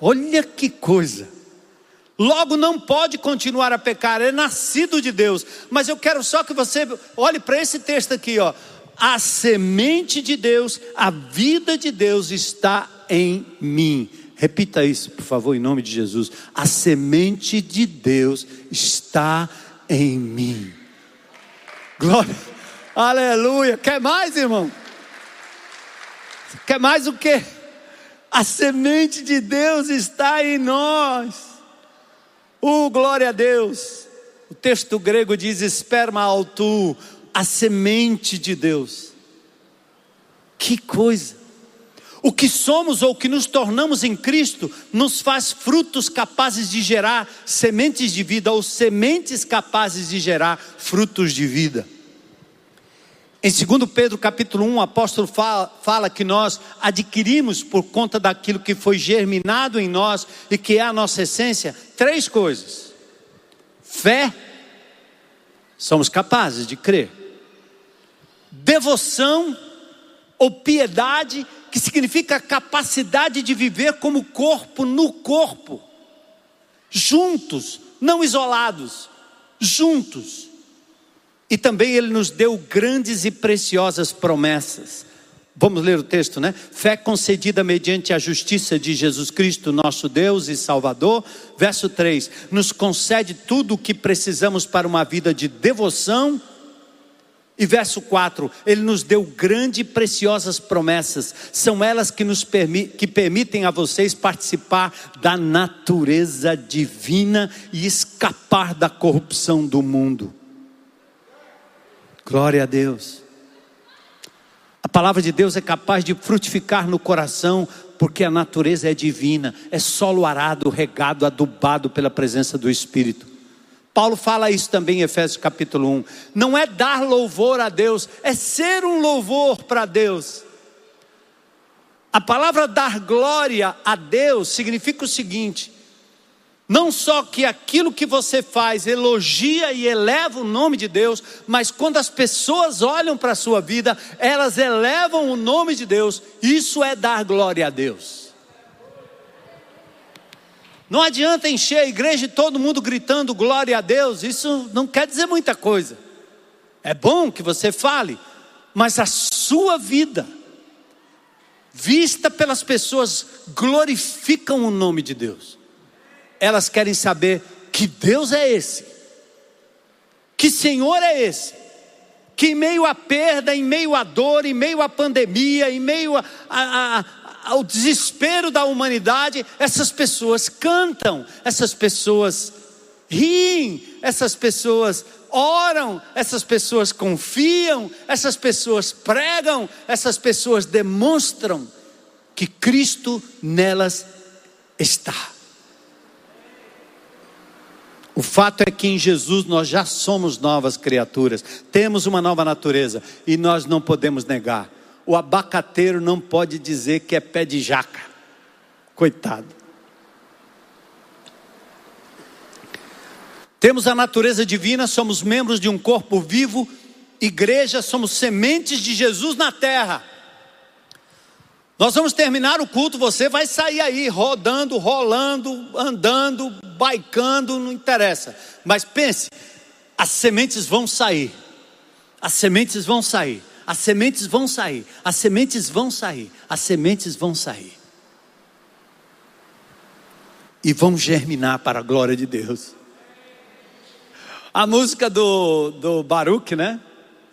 Olha que coisa. Logo não pode continuar a pecar, é nascido de Deus. Mas eu quero só que você olhe para esse texto aqui, ó a semente de Deus, a vida de Deus está em mim. Repita isso, por favor, em nome de Jesus. A semente de Deus está em mim. Glória. Aleluia. Quer mais, irmão? Quer mais o quê? A semente de Deus está em nós. Oh, glória a Deus. O texto grego diz esperma altu, a semente de Deus. Que coisa! O que somos ou o que nos tornamos em Cristo nos faz frutos capazes de gerar sementes de vida ou sementes capazes de gerar frutos de vida. Em 2 Pedro capítulo 1, o apóstolo fala, fala, que nós adquirimos por conta daquilo que foi germinado em nós e que é a nossa essência, três coisas: fé, somos capazes de crer devoção ou piedade, que significa capacidade de viver como corpo no corpo, juntos, não isolados, juntos. E também ele nos deu grandes e preciosas promessas. Vamos ler o texto, né? Fé concedida mediante a justiça de Jesus Cristo, nosso Deus e Salvador. Verso 3: Nos concede tudo o que precisamos para uma vida de devoção e verso 4, ele nos deu grandes e preciosas promessas, são elas que nos permi que permitem a vocês participar da natureza divina e escapar da corrupção do mundo. Glória a Deus. A palavra de Deus é capaz de frutificar no coração, porque a natureza é divina, é solo arado, regado, adubado pela presença do Espírito. Paulo fala isso também em Efésios capítulo 1. Não é dar louvor a Deus, é ser um louvor para Deus. A palavra dar glória a Deus significa o seguinte: não só que aquilo que você faz elogia e eleva o nome de Deus, mas quando as pessoas olham para a sua vida, elas elevam o nome de Deus, isso é dar glória a Deus. Não adianta encher a igreja e todo mundo gritando glória a Deus, isso não quer dizer muita coisa. É bom que você fale, mas a sua vida, vista pelas pessoas, glorificam o nome de Deus. Elas querem saber que Deus é esse, que Senhor é esse, que em meio à perda, em meio à dor, em meio à pandemia, em meio a, a, ao desespero da humanidade, essas pessoas cantam, essas pessoas riem, essas pessoas oram, essas pessoas confiam, essas pessoas pregam, essas pessoas demonstram que Cristo nelas está. O fato é que em Jesus nós já somos novas criaturas, temos uma nova natureza e nós não podemos negar. O abacateiro não pode dizer que é pé de jaca, coitado. Temos a natureza divina, somos membros de um corpo vivo, igreja, somos sementes de Jesus na terra. Nós vamos terminar o culto, você vai sair aí rodando, rolando, andando, baicando, não interessa. Mas pense, as sementes vão sair. As sementes vão sair. As sementes vão sair. As sementes vão sair. As sementes vão sair. E vão germinar para a glória de Deus. A música do, do Baruch, né?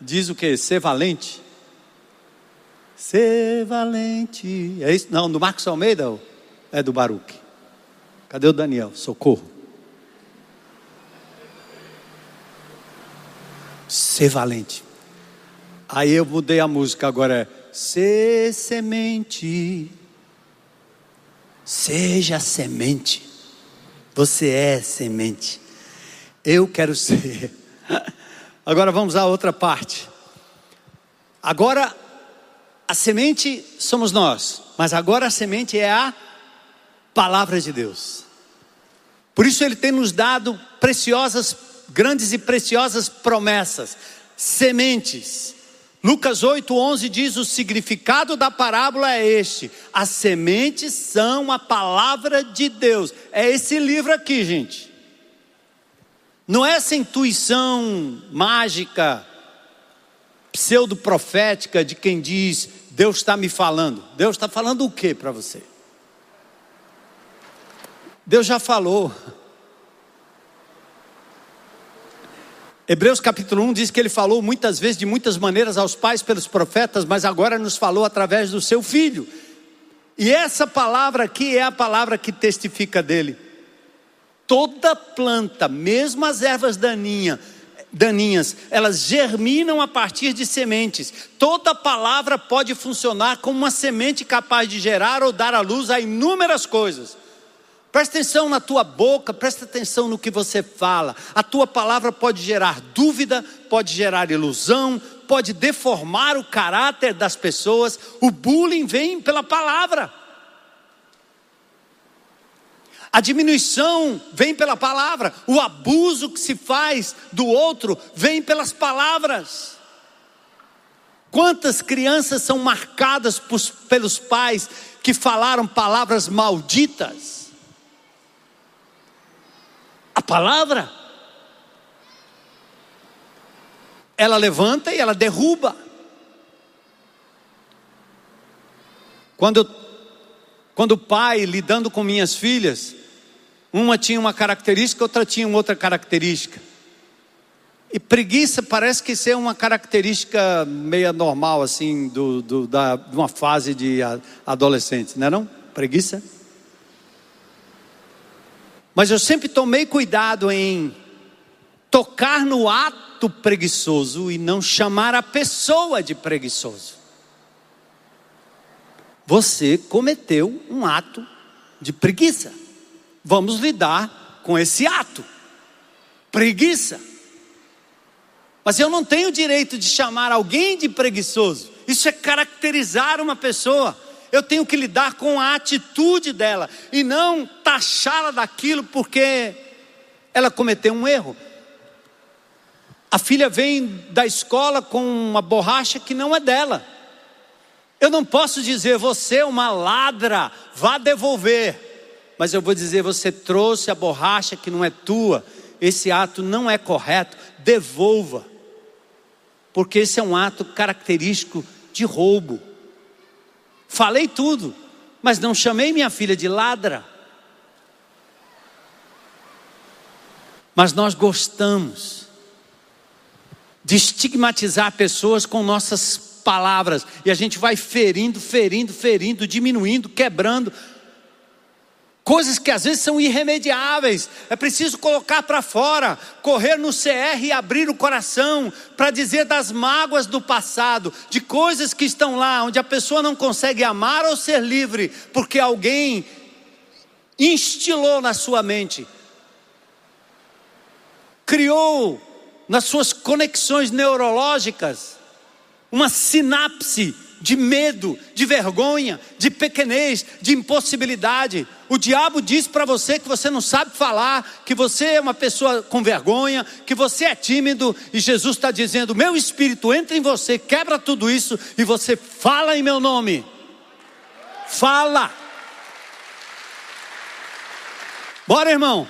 Diz o que? Ser valente. Ser valente. É isso? Não, do Marcos Almeida é do Baruch. Cadê o Daniel? Socorro. Ser valente. Aí eu mudei a música, agora é ser semente. Seja semente. Você é semente. Eu quero ser. Agora vamos à outra parte. Agora a semente somos nós, mas agora a semente é a palavra de Deus. Por isso ele tem nos dado preciosas, grandes e preciosas promessas, sementes. Lucas 8:11 diz o significado da parábola é este: as sementes são a palavra de Deus. É esse livro aqui, gente. Não é essa intuição mágica pseudo-profética de quem diz: Deus está me falando. Deus está falando o que para você? Deus já falou. Hebreus capítulo 1 diz que ele falou muitas vezes, de muitas maneiras, aos pais pelos profetas, mas agora nos falou através do seu filho. E essa palavra aqui é a palavra que testifica dele. Toda planta, mesmo as ervas daninhas, daninhas, elas germinam a partir de sementes. Toda palavra pode funcionar como uma semente capaz de gerar ou dar à luz a inúmeras coisas. Presta atenção na tua boca, presta atenção no que você fala. A tua palavra pode gerar dúvida, pode gerar ilusão, pode deformar o caráter das pessoas. O bullying vem pela palavra. A diminuição vem pela palavra, o abuso que se faz do outro vem pelas palavras. Quantas crianças são marcadas por, pelos pais que falaram palavras malditas? A palavra, ela levanta e ela derruba. Quando, quando o pai lidando com minhas filhas, uma tinha uma característica, outra tinha outra característica. E preguiça parece que ser uma característica meia normal, assim, do, do, da, de uma fase de adolescente, não é não? Preguiça? Mas eu sempre tomei cuidado em tocar no ato preguiçoso e não chamar a pessoa de preguiçoso. Você cometeu um ato de preguiça vamos lidar com esse ato. Preguiça. Mas eu não tenho direito de chamar alguém de preguiçoso. Isso é caracterizar uma pessoa. Eu tenho que lidar com a atitude dela e não taxá-la daquilo porque ela cometeu um erro. A filha vem da escola com uma borracha que não é dela. Eu não posso dizer, você é uma ladra, vá devolver. mas eu vou dizer: você trouxe a borracha que não é tua, esse ato não é correto, devolva, porque esse é um ato característico de roubo. Falei tudo, mas não chamei minha filha de ladra. Mas nós gostamos de estigmatizar pessoas com nossas palavras, e a gente vai ferindo, ferindo, ferindo, diminuindo, quebrando, Coisas que às vezes são irremediáveis, é preciso colocar para fora, correr no CR e abrir o coração para dizer das mágoas do passado, de coisas que estão lá, onde a pessoa não consegue amar ou ser livre, porque alguém instilou na sua mente, criou nas suas conexões neurológicas uma sinapse de medo, de vergonha, de pequenez, de impossibilidade. O diabo diz para você que você não sabe falar, que você é uma pessoa com vergonha, que você é tímido, e Jesus está dizendo: Meu espírito entra em você, quebra tudo isso e você fala em meu nome. Fala. Bora, irmão.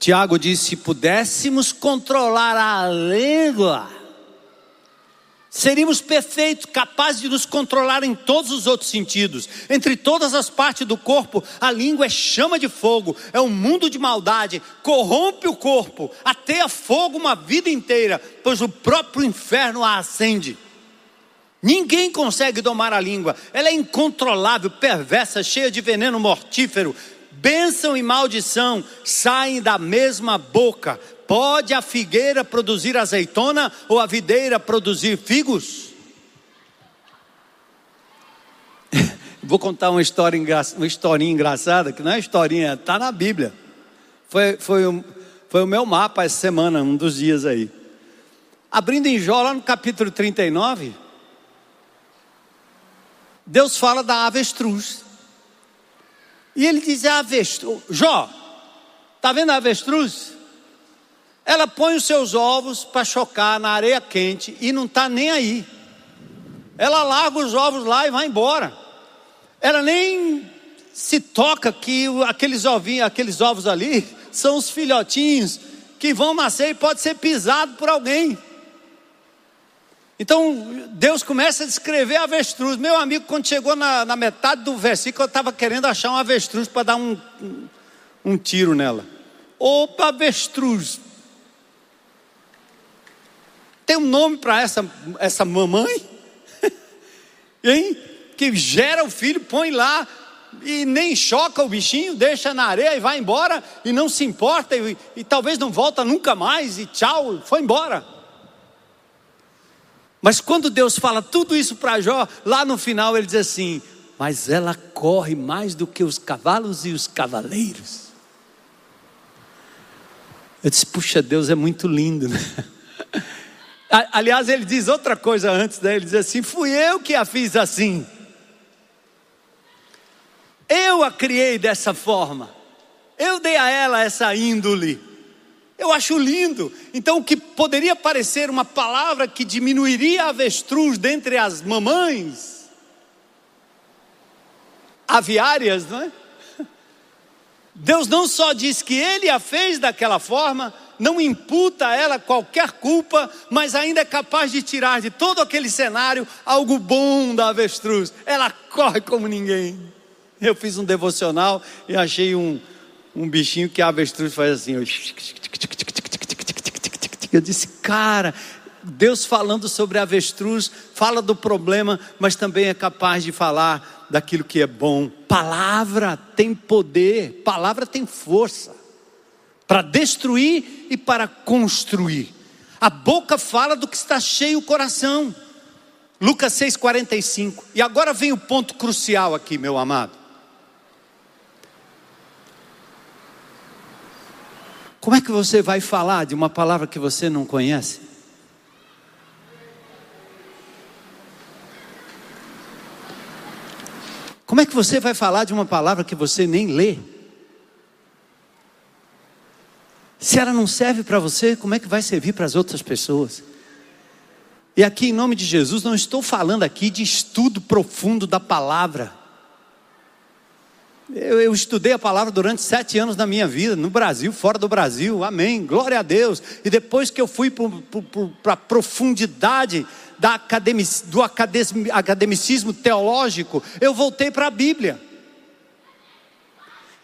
Tiago disse: se pudéssemos controlar a língua, seríamos perfeitos, capazes de nos controlar em todos os outros sentidos. Entre todas as partes do corpo, a língua é chama de fogo, é um mundo de maldade, corrompe o corpo, ateia fogo uma vida inteira, pois o próprio inferno a acende. Ninguém consegue domar a língua, ela é incontrolável, perversa, cheia de veneno mortífero Bênção e maldição saem da mesma boca. Pode a figueira produzir azeitona ou a videira produzir figos? Vou contar uma história uma historinha engraçada, que não é historinha, está na Bíblia. Foi, foi, um, foi o meu mapa essa semana, um dos dias aí. Abrindo em Jó, lá no capítulo 39, Deus fala da avestruz. E ele diz: a avestruz, Jó, está vendo a avestruz? Ela põe os seus ovos para chocar na areia quente e não está nem aí. Ela larga os ovos lá e vai embora. Ela nem se toca que aqueles ovinhos, aqueles ovos ali são os filhotinhos que vão nascer e pode ser pisado por alguém. Então, Deus começa a descrever avestruz. Meu amigo, quando chegou na, na metade do versículo, eu estava querendo achar uma avestruz para dar um, um, um tiro nela. Opa, avestruz. Tem um nome para essa, essa mamãe? hein? Que gera o filho, põe lá e nem choca o bichinho, deixa na areia e vai embora e não se importa e, e talvez não volta nunca mais e tchau, foi embora. Mas quando Deus fala tudo isso para Jó, lá no final ele diz assim: Mas ela corre mais do que os cavalos e os cavaleiros. Eu disse: Puxa, Deus é muito lindo, né? Aliás, ele diz outra coisa antes, né? ele diz assim: Fui eu que a fiz assim. Eu a criei dessa forma. Eu dei a ela essa índole. Eu acho lindo. Então, o que poderia parecer uma palavra que diminuiria a avestruz dentre as mamães aviárias, não é? Deus não só diz que ele a fez daquela forma, não imputa a ela qualquer culpa, mas ainda é capaz de tirar de todo aquele cenário algo bom da avestruz. Ela corre como ninguém. Eu fiz um devocional e achei um, um bichinho que a avestruz faz assim. Eu disse, cara, Deus falando sobre avestruz, fala do problema, mas também é capaz de falar daquilo que é bom. Palavra tem poder, palavra tem força para destruir e para construir. A boca fala do que está cheio o coração. Lucas 6,45. E agora vem o ponto crucial aqui, meu amado. Como é que você vai falar de uma palavra que você não conhece? Como é que você vai falar de uma palavra que você nem lê? Se ela não serve para você, como é que vai servir para as outras pessoas? E aqui, em nome de Jesus, não estou falando aqui de estudo profundo da palavra. Eu, eu, estudei a palavra durante sete anos da minha vida, no Brasil, fora do Brasil, amém, glória a Deus. E depois que eu fui para a profundidade da academic, do academicismo teológico, eu voltei para a Bíblia.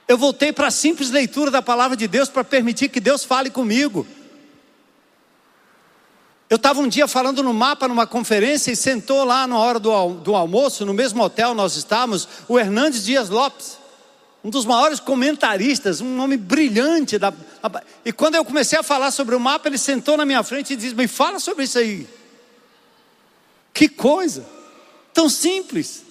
Eu voltei para a simples leitura da palavra de Deus para permitir que Deus fale comigo. Eu estava um dia falando no mapa numa conferência e sentou lá na hora do, do almoço, no mesmo hotel nós estávamos, o Hernandes Dias Lopes um dos maiores comentaristas, um nome brilhante. Da, e quando eu comecei a falar sobre o mapa, ele sentou na minha frente e disse: Me fala sobre isso aí. Que coisa, tão simples.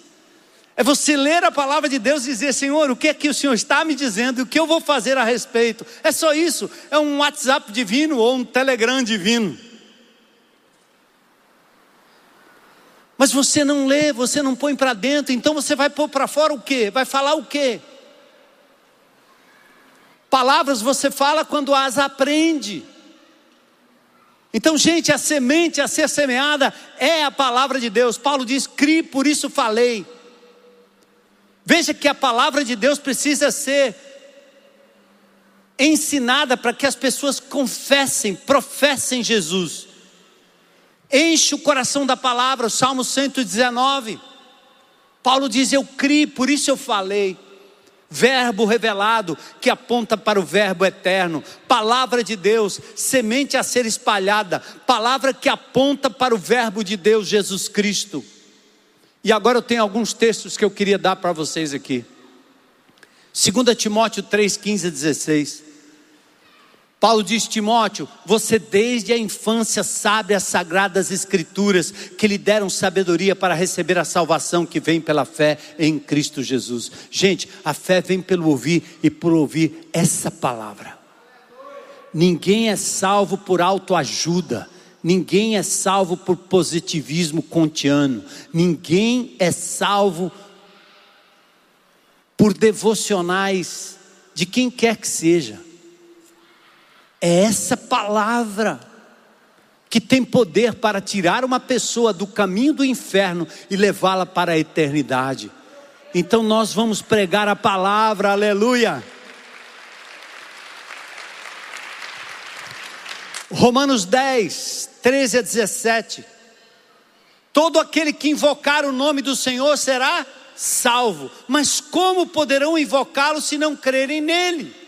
É você ler a palavra de Deus e dizer: Senhor, o que é que o Senhor está me dizendo e o que eu vou fazer a respeito? É só isso. É um WhatsApp divino ou um Telegram divino. Mas você não lê, você não põe para dentro, então você vai pôr para fora o quê? Vai falar o quê? Palavras você fala quando as aprende. Então, gente, a semente a ser semeada é a palavra de Deus. Paulo diz: crie, por isso falei. Veja que a palavra de Deus precisa ser ensinada para que as pessoas confessem, professem Jesus. Enche o coração da palavra, Salmo 119. Paulo diz: Eu criei, por isso eu falei. Verbo revelado que aponta para o Verbo eterno, palavra de Deus, semente a ser espalhada, palavra que aponta para o Verbo de Deus, Jesus Cristo. E agora eu tenho alguns textos que eu queria dar para vocês aqui. 2 Timóteo 3, 15 a 16. Paulo diz: Timóteo, você desde a infância sabe as sagradas escrituras que lhe deram sabedoria para receber a salvação que vem pela fé em Cristo Jesus. Gente, a fé vem pelo ouvir e por ouvir essa palavra. Ninguém é salvo por autoajuda. Ninguém é salvo por positivismo kantiano. Ninguém é salvo por devocionais de quem quer que seja. É essa palavra que tem poder para tirar uma pessoa do caminho do inferno e levá-la para a eternidade. Então nós vamos pregar a palavra, aleluia. Romanos 10, 13 a 17. Todo aquele que invocar o nome do Senhor será salvo, mas como poderão invocá-lo se não crerem nele?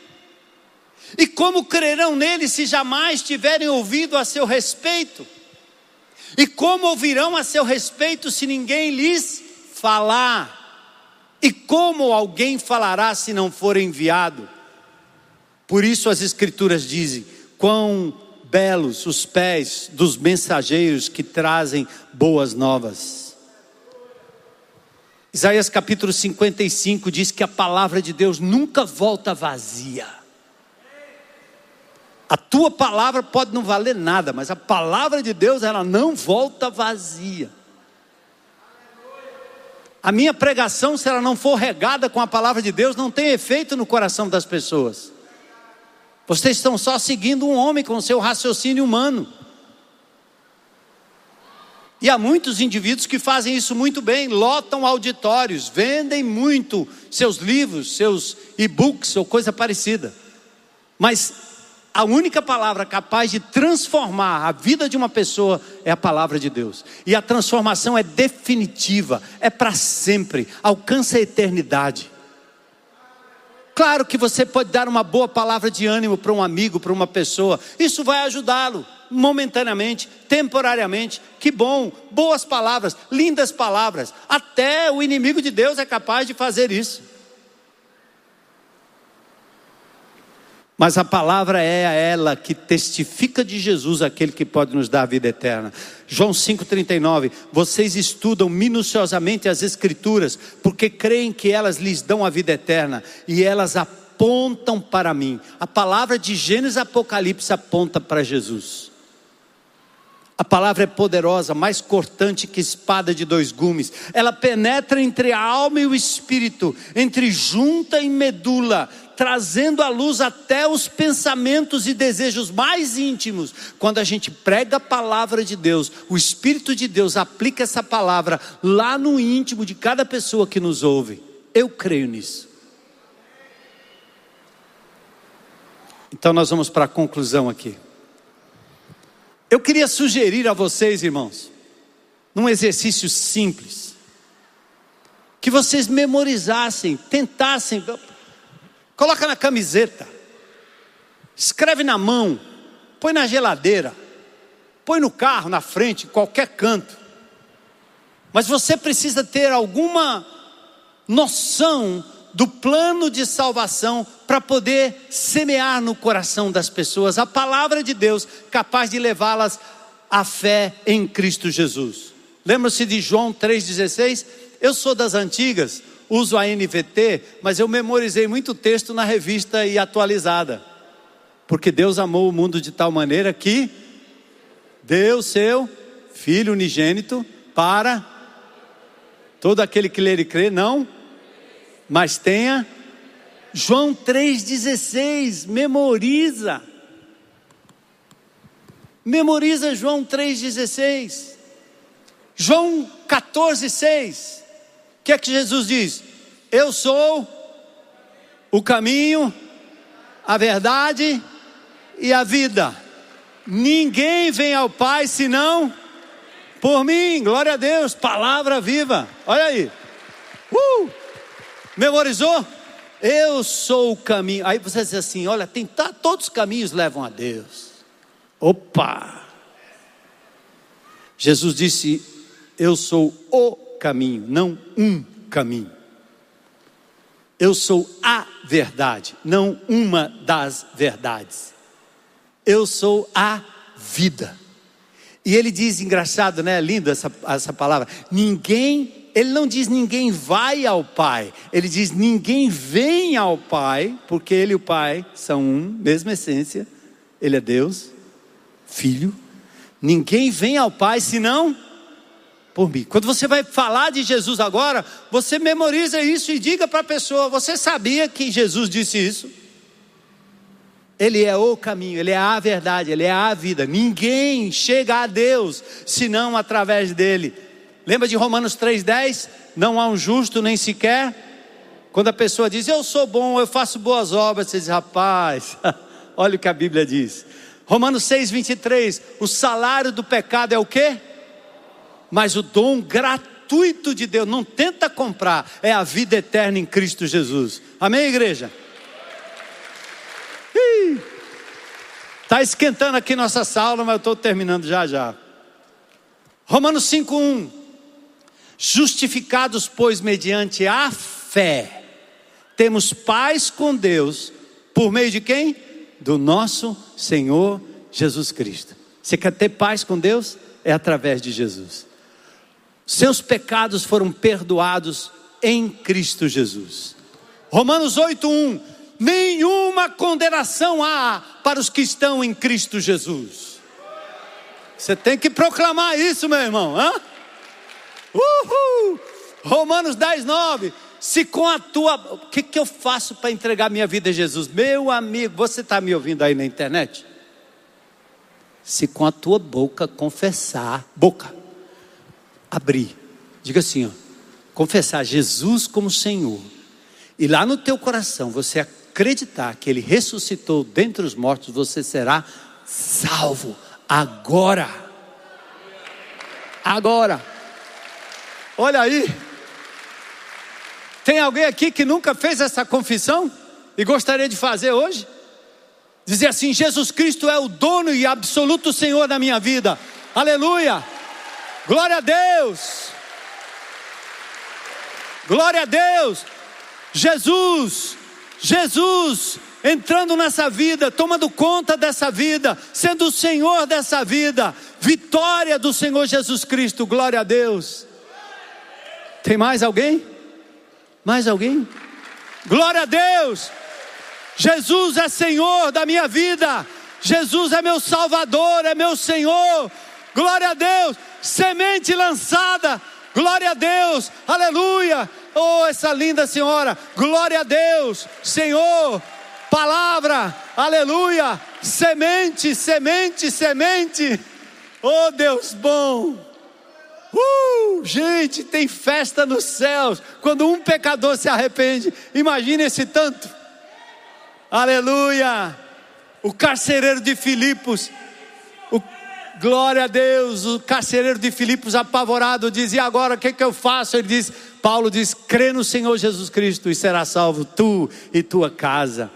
E como crerão nele se jamais tiverem ouvido a seu respeito? E como ouvirão a seu respeito se ninguém lhes falar? E como alguém falará se não for enviado? Por isso as Escrituras dizem: quão belos os pés dos mensageiros que trazem boas novas. Isaías capítulo 55 diz que a palavra de Deus nunca volta vazia. A tua palavra pode não valer nada, mas a palavra de Deus ela não volta vazia. A minha pregação, se ela não for regada com a palavra de Deus, não tem efeito no coração das pessoas. Vocês estão só seguindo um homem com seu raciocínio humano. E há muitos indivíduos que fazem isso muito bem, lotam auditórios, vendem muito seus livros, seus e-books ou coisa parecida. Mas a única palavra capaz de transformar a vida de uma pessoa é a palavra de Deus. E a transformação é definitiva, é para sempre, alcança a eternidade. Claro que você pode dar uma boa palavra de ânimo para um amigo, para uma pessoa, isso vai ajudá-lo momentaneamente, temporariamente. Que bom, boas palavras, lindas palavras. Até o inimigo de Deus é capaz de fazer isso. Mas a palavra é ela que testifica de Jesus, aquele que pode nos dar a vida eterna. João 5,39: Vocês estudam minuciosamente as Escrituras, porque creem que elas lhes dão a vida eterna, e elas apontam para mim. A palavra de Gênesis Apocalipse aponta para Jesus. A palavra é poderosa, mais cortante que espada de dois gumes. Ela penetra entre a alma e o espírito, entre junta e medula, trazendo à luz até os pensamentos e desejos mais íntimos. Quando a gente prega a palavra de Deus, o Espírito de Deus aplica essa palavra lá no íntimo de cada pessoa que nos ouve. Eu creio nisso. Então nós vamos para a conclusão aqui. Eu queria sugerir a vocês, irmãos, num exercício simples, que vocês memorizassem, tentassem, coloca na camiseta, escreve na mão, põe na geladeira, põe no carro, na frente, em qualquer canto. Mas você precisa ter alguma noção do plano de salvação para poder semear no coração das pessoas a palavra de Deus capaz de levá-las à fé em Cristo Jesus. Lembra-se de João 3,16? Eu sou das antigas, uso a NVT, mas eu memorizei muito texto na revista e atualizada. Porque Deus amou o mundo de tal maneira que deu seu Filho unigênito para todo aquele que ler e crer, não mas tenha João 3,16, memoriza. Memoriza João 3,16. João 14,6. Que é que Jesus diz? Eu sou o caminho, a verdade e a vida. Ninguém vem ao Pai senão por mim. Glória a Deus, palavra viva. Olha aí. Uh! Memorizou? Eu sou o caminho. Aí você diz assim: olha, tentar todos os caminhos levam a Deus. Opa! Jesus disse: Eu sou o caminho, não um caminho. Eu sou a verdade, não uma das verdades. Eu sou a vida. E ele diz, engraçado, né? Lindo essa, essa palavra. Ninguém ele não diz ninguém vai ao Pai, ele diz ninguém vem ao Pai, porque ele e o Pai são um, mesma essência, ele é Deus, Filho. Ninguém vem ao Pai senão por mim. Quando você vai falar de Jesus agora, você memoriza isso e diga para a pessoa: você sabia que Jesus disse isso? Ele é o caminho, Ele é a verdade, Ele é a vida. Ninguém chega a Deus senão através dele. Lembra de Romanos 3,10? Não há um justo nem sequer. Quando a pessoa diz, eu sou bom, eu faço boas obras, você diz, rapaz, olha o que a Bíblia diz. Romanos 6,23, o salário do pecado é o quê? Mas o dom gratuito de Deus, não tenta comprar, é a vida eterna em Cristo Jesus. Amém, igreja? Está esquentando aqui nossa sala, mas eu estou terminando já já. Romanos 5,1 Justificados, pois, mediante a fé, temos paz com Deus, por meio de quem? Do nosso Senhor Jesus Cristo. Você quer ter paz com Deus? É através de Jesus. Seus pecados foram perdoados em Cristo Jesus. Romanos 8:1 Nenhuma condenação há para os que estão em Cristo Jesus. Você tem que proclamar isso, meu irmão. Hã? Uhul! Romanos 10, 9. Se com a tua. O que, que eu faço para entregar minha vida a Jesus? Meu amigo, você está me ouvindo aí na internet? Se com a tua boca confessar, boca, abrir, diga assim, ó, confessar Jesus como Senhor, e lá no teu coração você acreditar que Ele ressuscitou dentre os mortos, você será salvo agora. Agora. Olha aí. Tem alguém aqui que nunca fez essa confissão e gostaria de fazer hoje? Dizer assim: Jesus Cristo é o dono e absoluto Senhor da minha vida. Aleluia! Glória a Deus! Glória a Deus! Jesus, Jesus entrando nessa vida, tomando conta dessa vida, sendo o Senhor dessa vida, vitória do Senhor Jesus Cristo, glória a Deus. Tem mais alguém? Mais alguém? Glória a Deus! Jesus é Senhor da minha vida. Jesus é meu Salvador, é meu Senhor. Glória a Deus! Semente lançada. Glória a Deus. Aleluia. Oh, essa linda senhora, glória a Deus, Senhor, palavra, aleluia, semente, semente, semente. Oh, Deus bom. Uh, gente, tem festa nos céus quando um pecador se arrepende. Imagine esse tanto. Aleluia. O carcereiro de Filipos, glória a Deus, o carcereiro de Filipos apavorado dizia agora o que, que eu faço? Ele diz, Paulo diz, crê no Senhor Jesus Cristo e será salvo tu e tua casa.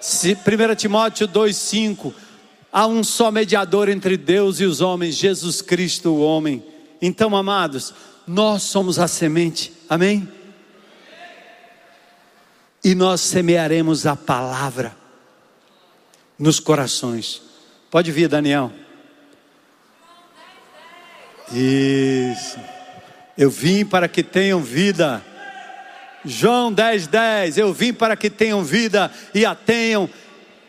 1 Timóteo 2,5 Há um só mediador entre Deus e os homens, Jesus Cristo, o homem. Então, amados, nós somos a semente, amém? E nós semearemos a palavra nos corações. Pode vir, Daniel. Isso. Eu vim para que tenham vida. João 10, 10. Eu vim para que tenham vida e a tenham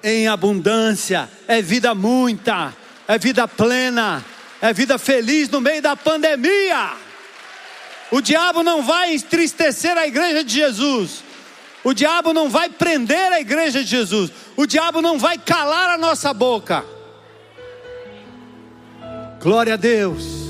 em abundância. É vida muita, é vida plena, é vida feliz no meio da pandemia. O diabo não vai entristecer a igreja de Jesus. O diabo não vai prender a igreja de Jesus. O diabo não vai calar a nossa boca. Glória a Deus.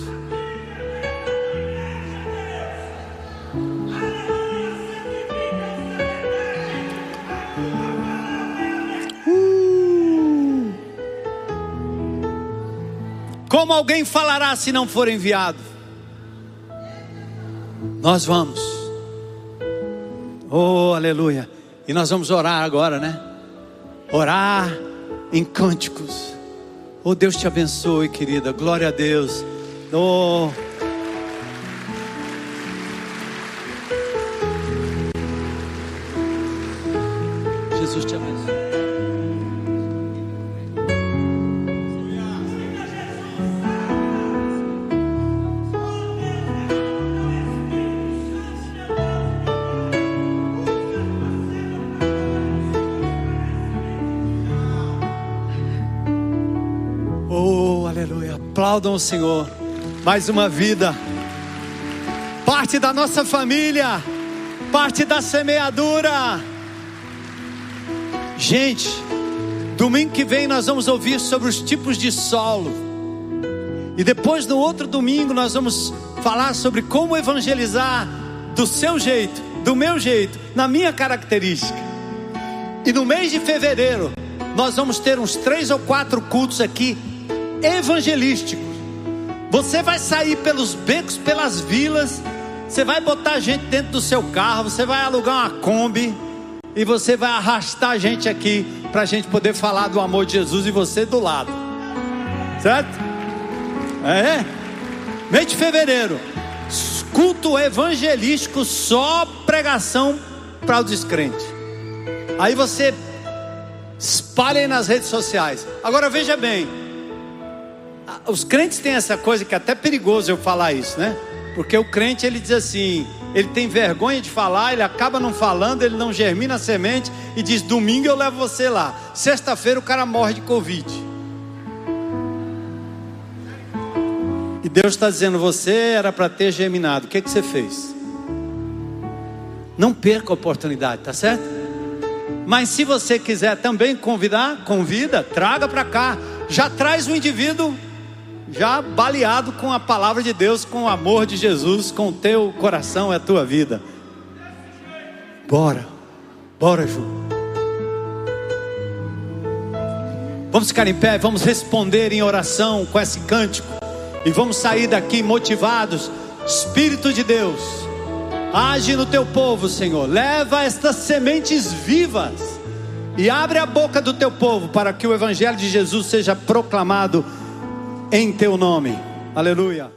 Como alguém falará se não for enviado? Nós vamos. Oh, aleluia. E nós vamos orar agora, né? Orar em cânticos. Oh, Deus te abençoe, querida. Glória a Deus. Oh. Aplaudam o Senhor. Mais uma vida, parte da nossa família, parte da semeadura. Gente, domingo que vem nós vamos ouvir sobre os tipos de solo. E depois no outro domingo nós vamos falar sobre como evangelizar do seu jeito, do meu jeito, na minha característica. E no mês de fevereiro nós vamos ter uns três ou quatro cultos aqui evangelísticos. Você vai sair pelos becos, pelas vilas, você vai botar gente dentro do seu carro, você vai alugar uma Kombi e você vai arrastar a gente aqui para a gente poder falar do amor de Jesus e você do lado, certo? É? Mês de fevereiro, culto evangelístico, só pregação para os descrentes. Aí você espalha nas redes sociais. Agora veja bem, os crentes têm essa coisa que é até perigoso eu falar isso, né? Porque o crente ele diz assim, ele tem vergonha de falar, ele acaba não falando, ele não germina a semente e diz: domingo eu levo você lá. Sexta-feira o cara morre de Covid. E Deus está dizendo: você era para ter germinado, o que, que você fez? Não perca a oportunidade, tá certo? Mas se você quiser também convidar, convida, traga para cá. Já traz o indivíduo já baleado com a palavra de Deus, com o amor de Jesus, com o teu coração e a tua vida. Bora, bora, Ju. Vamos ficar em pé, vamos responder em oração com esse cântico e vamos sair daqui motivados. Espírito de Deus, age no teu povo, Senhor. Leva estas sementes vivas e abre a boca do teu povo para que o evangelho de Jesus seja proclamado em teu nome. Aleluia.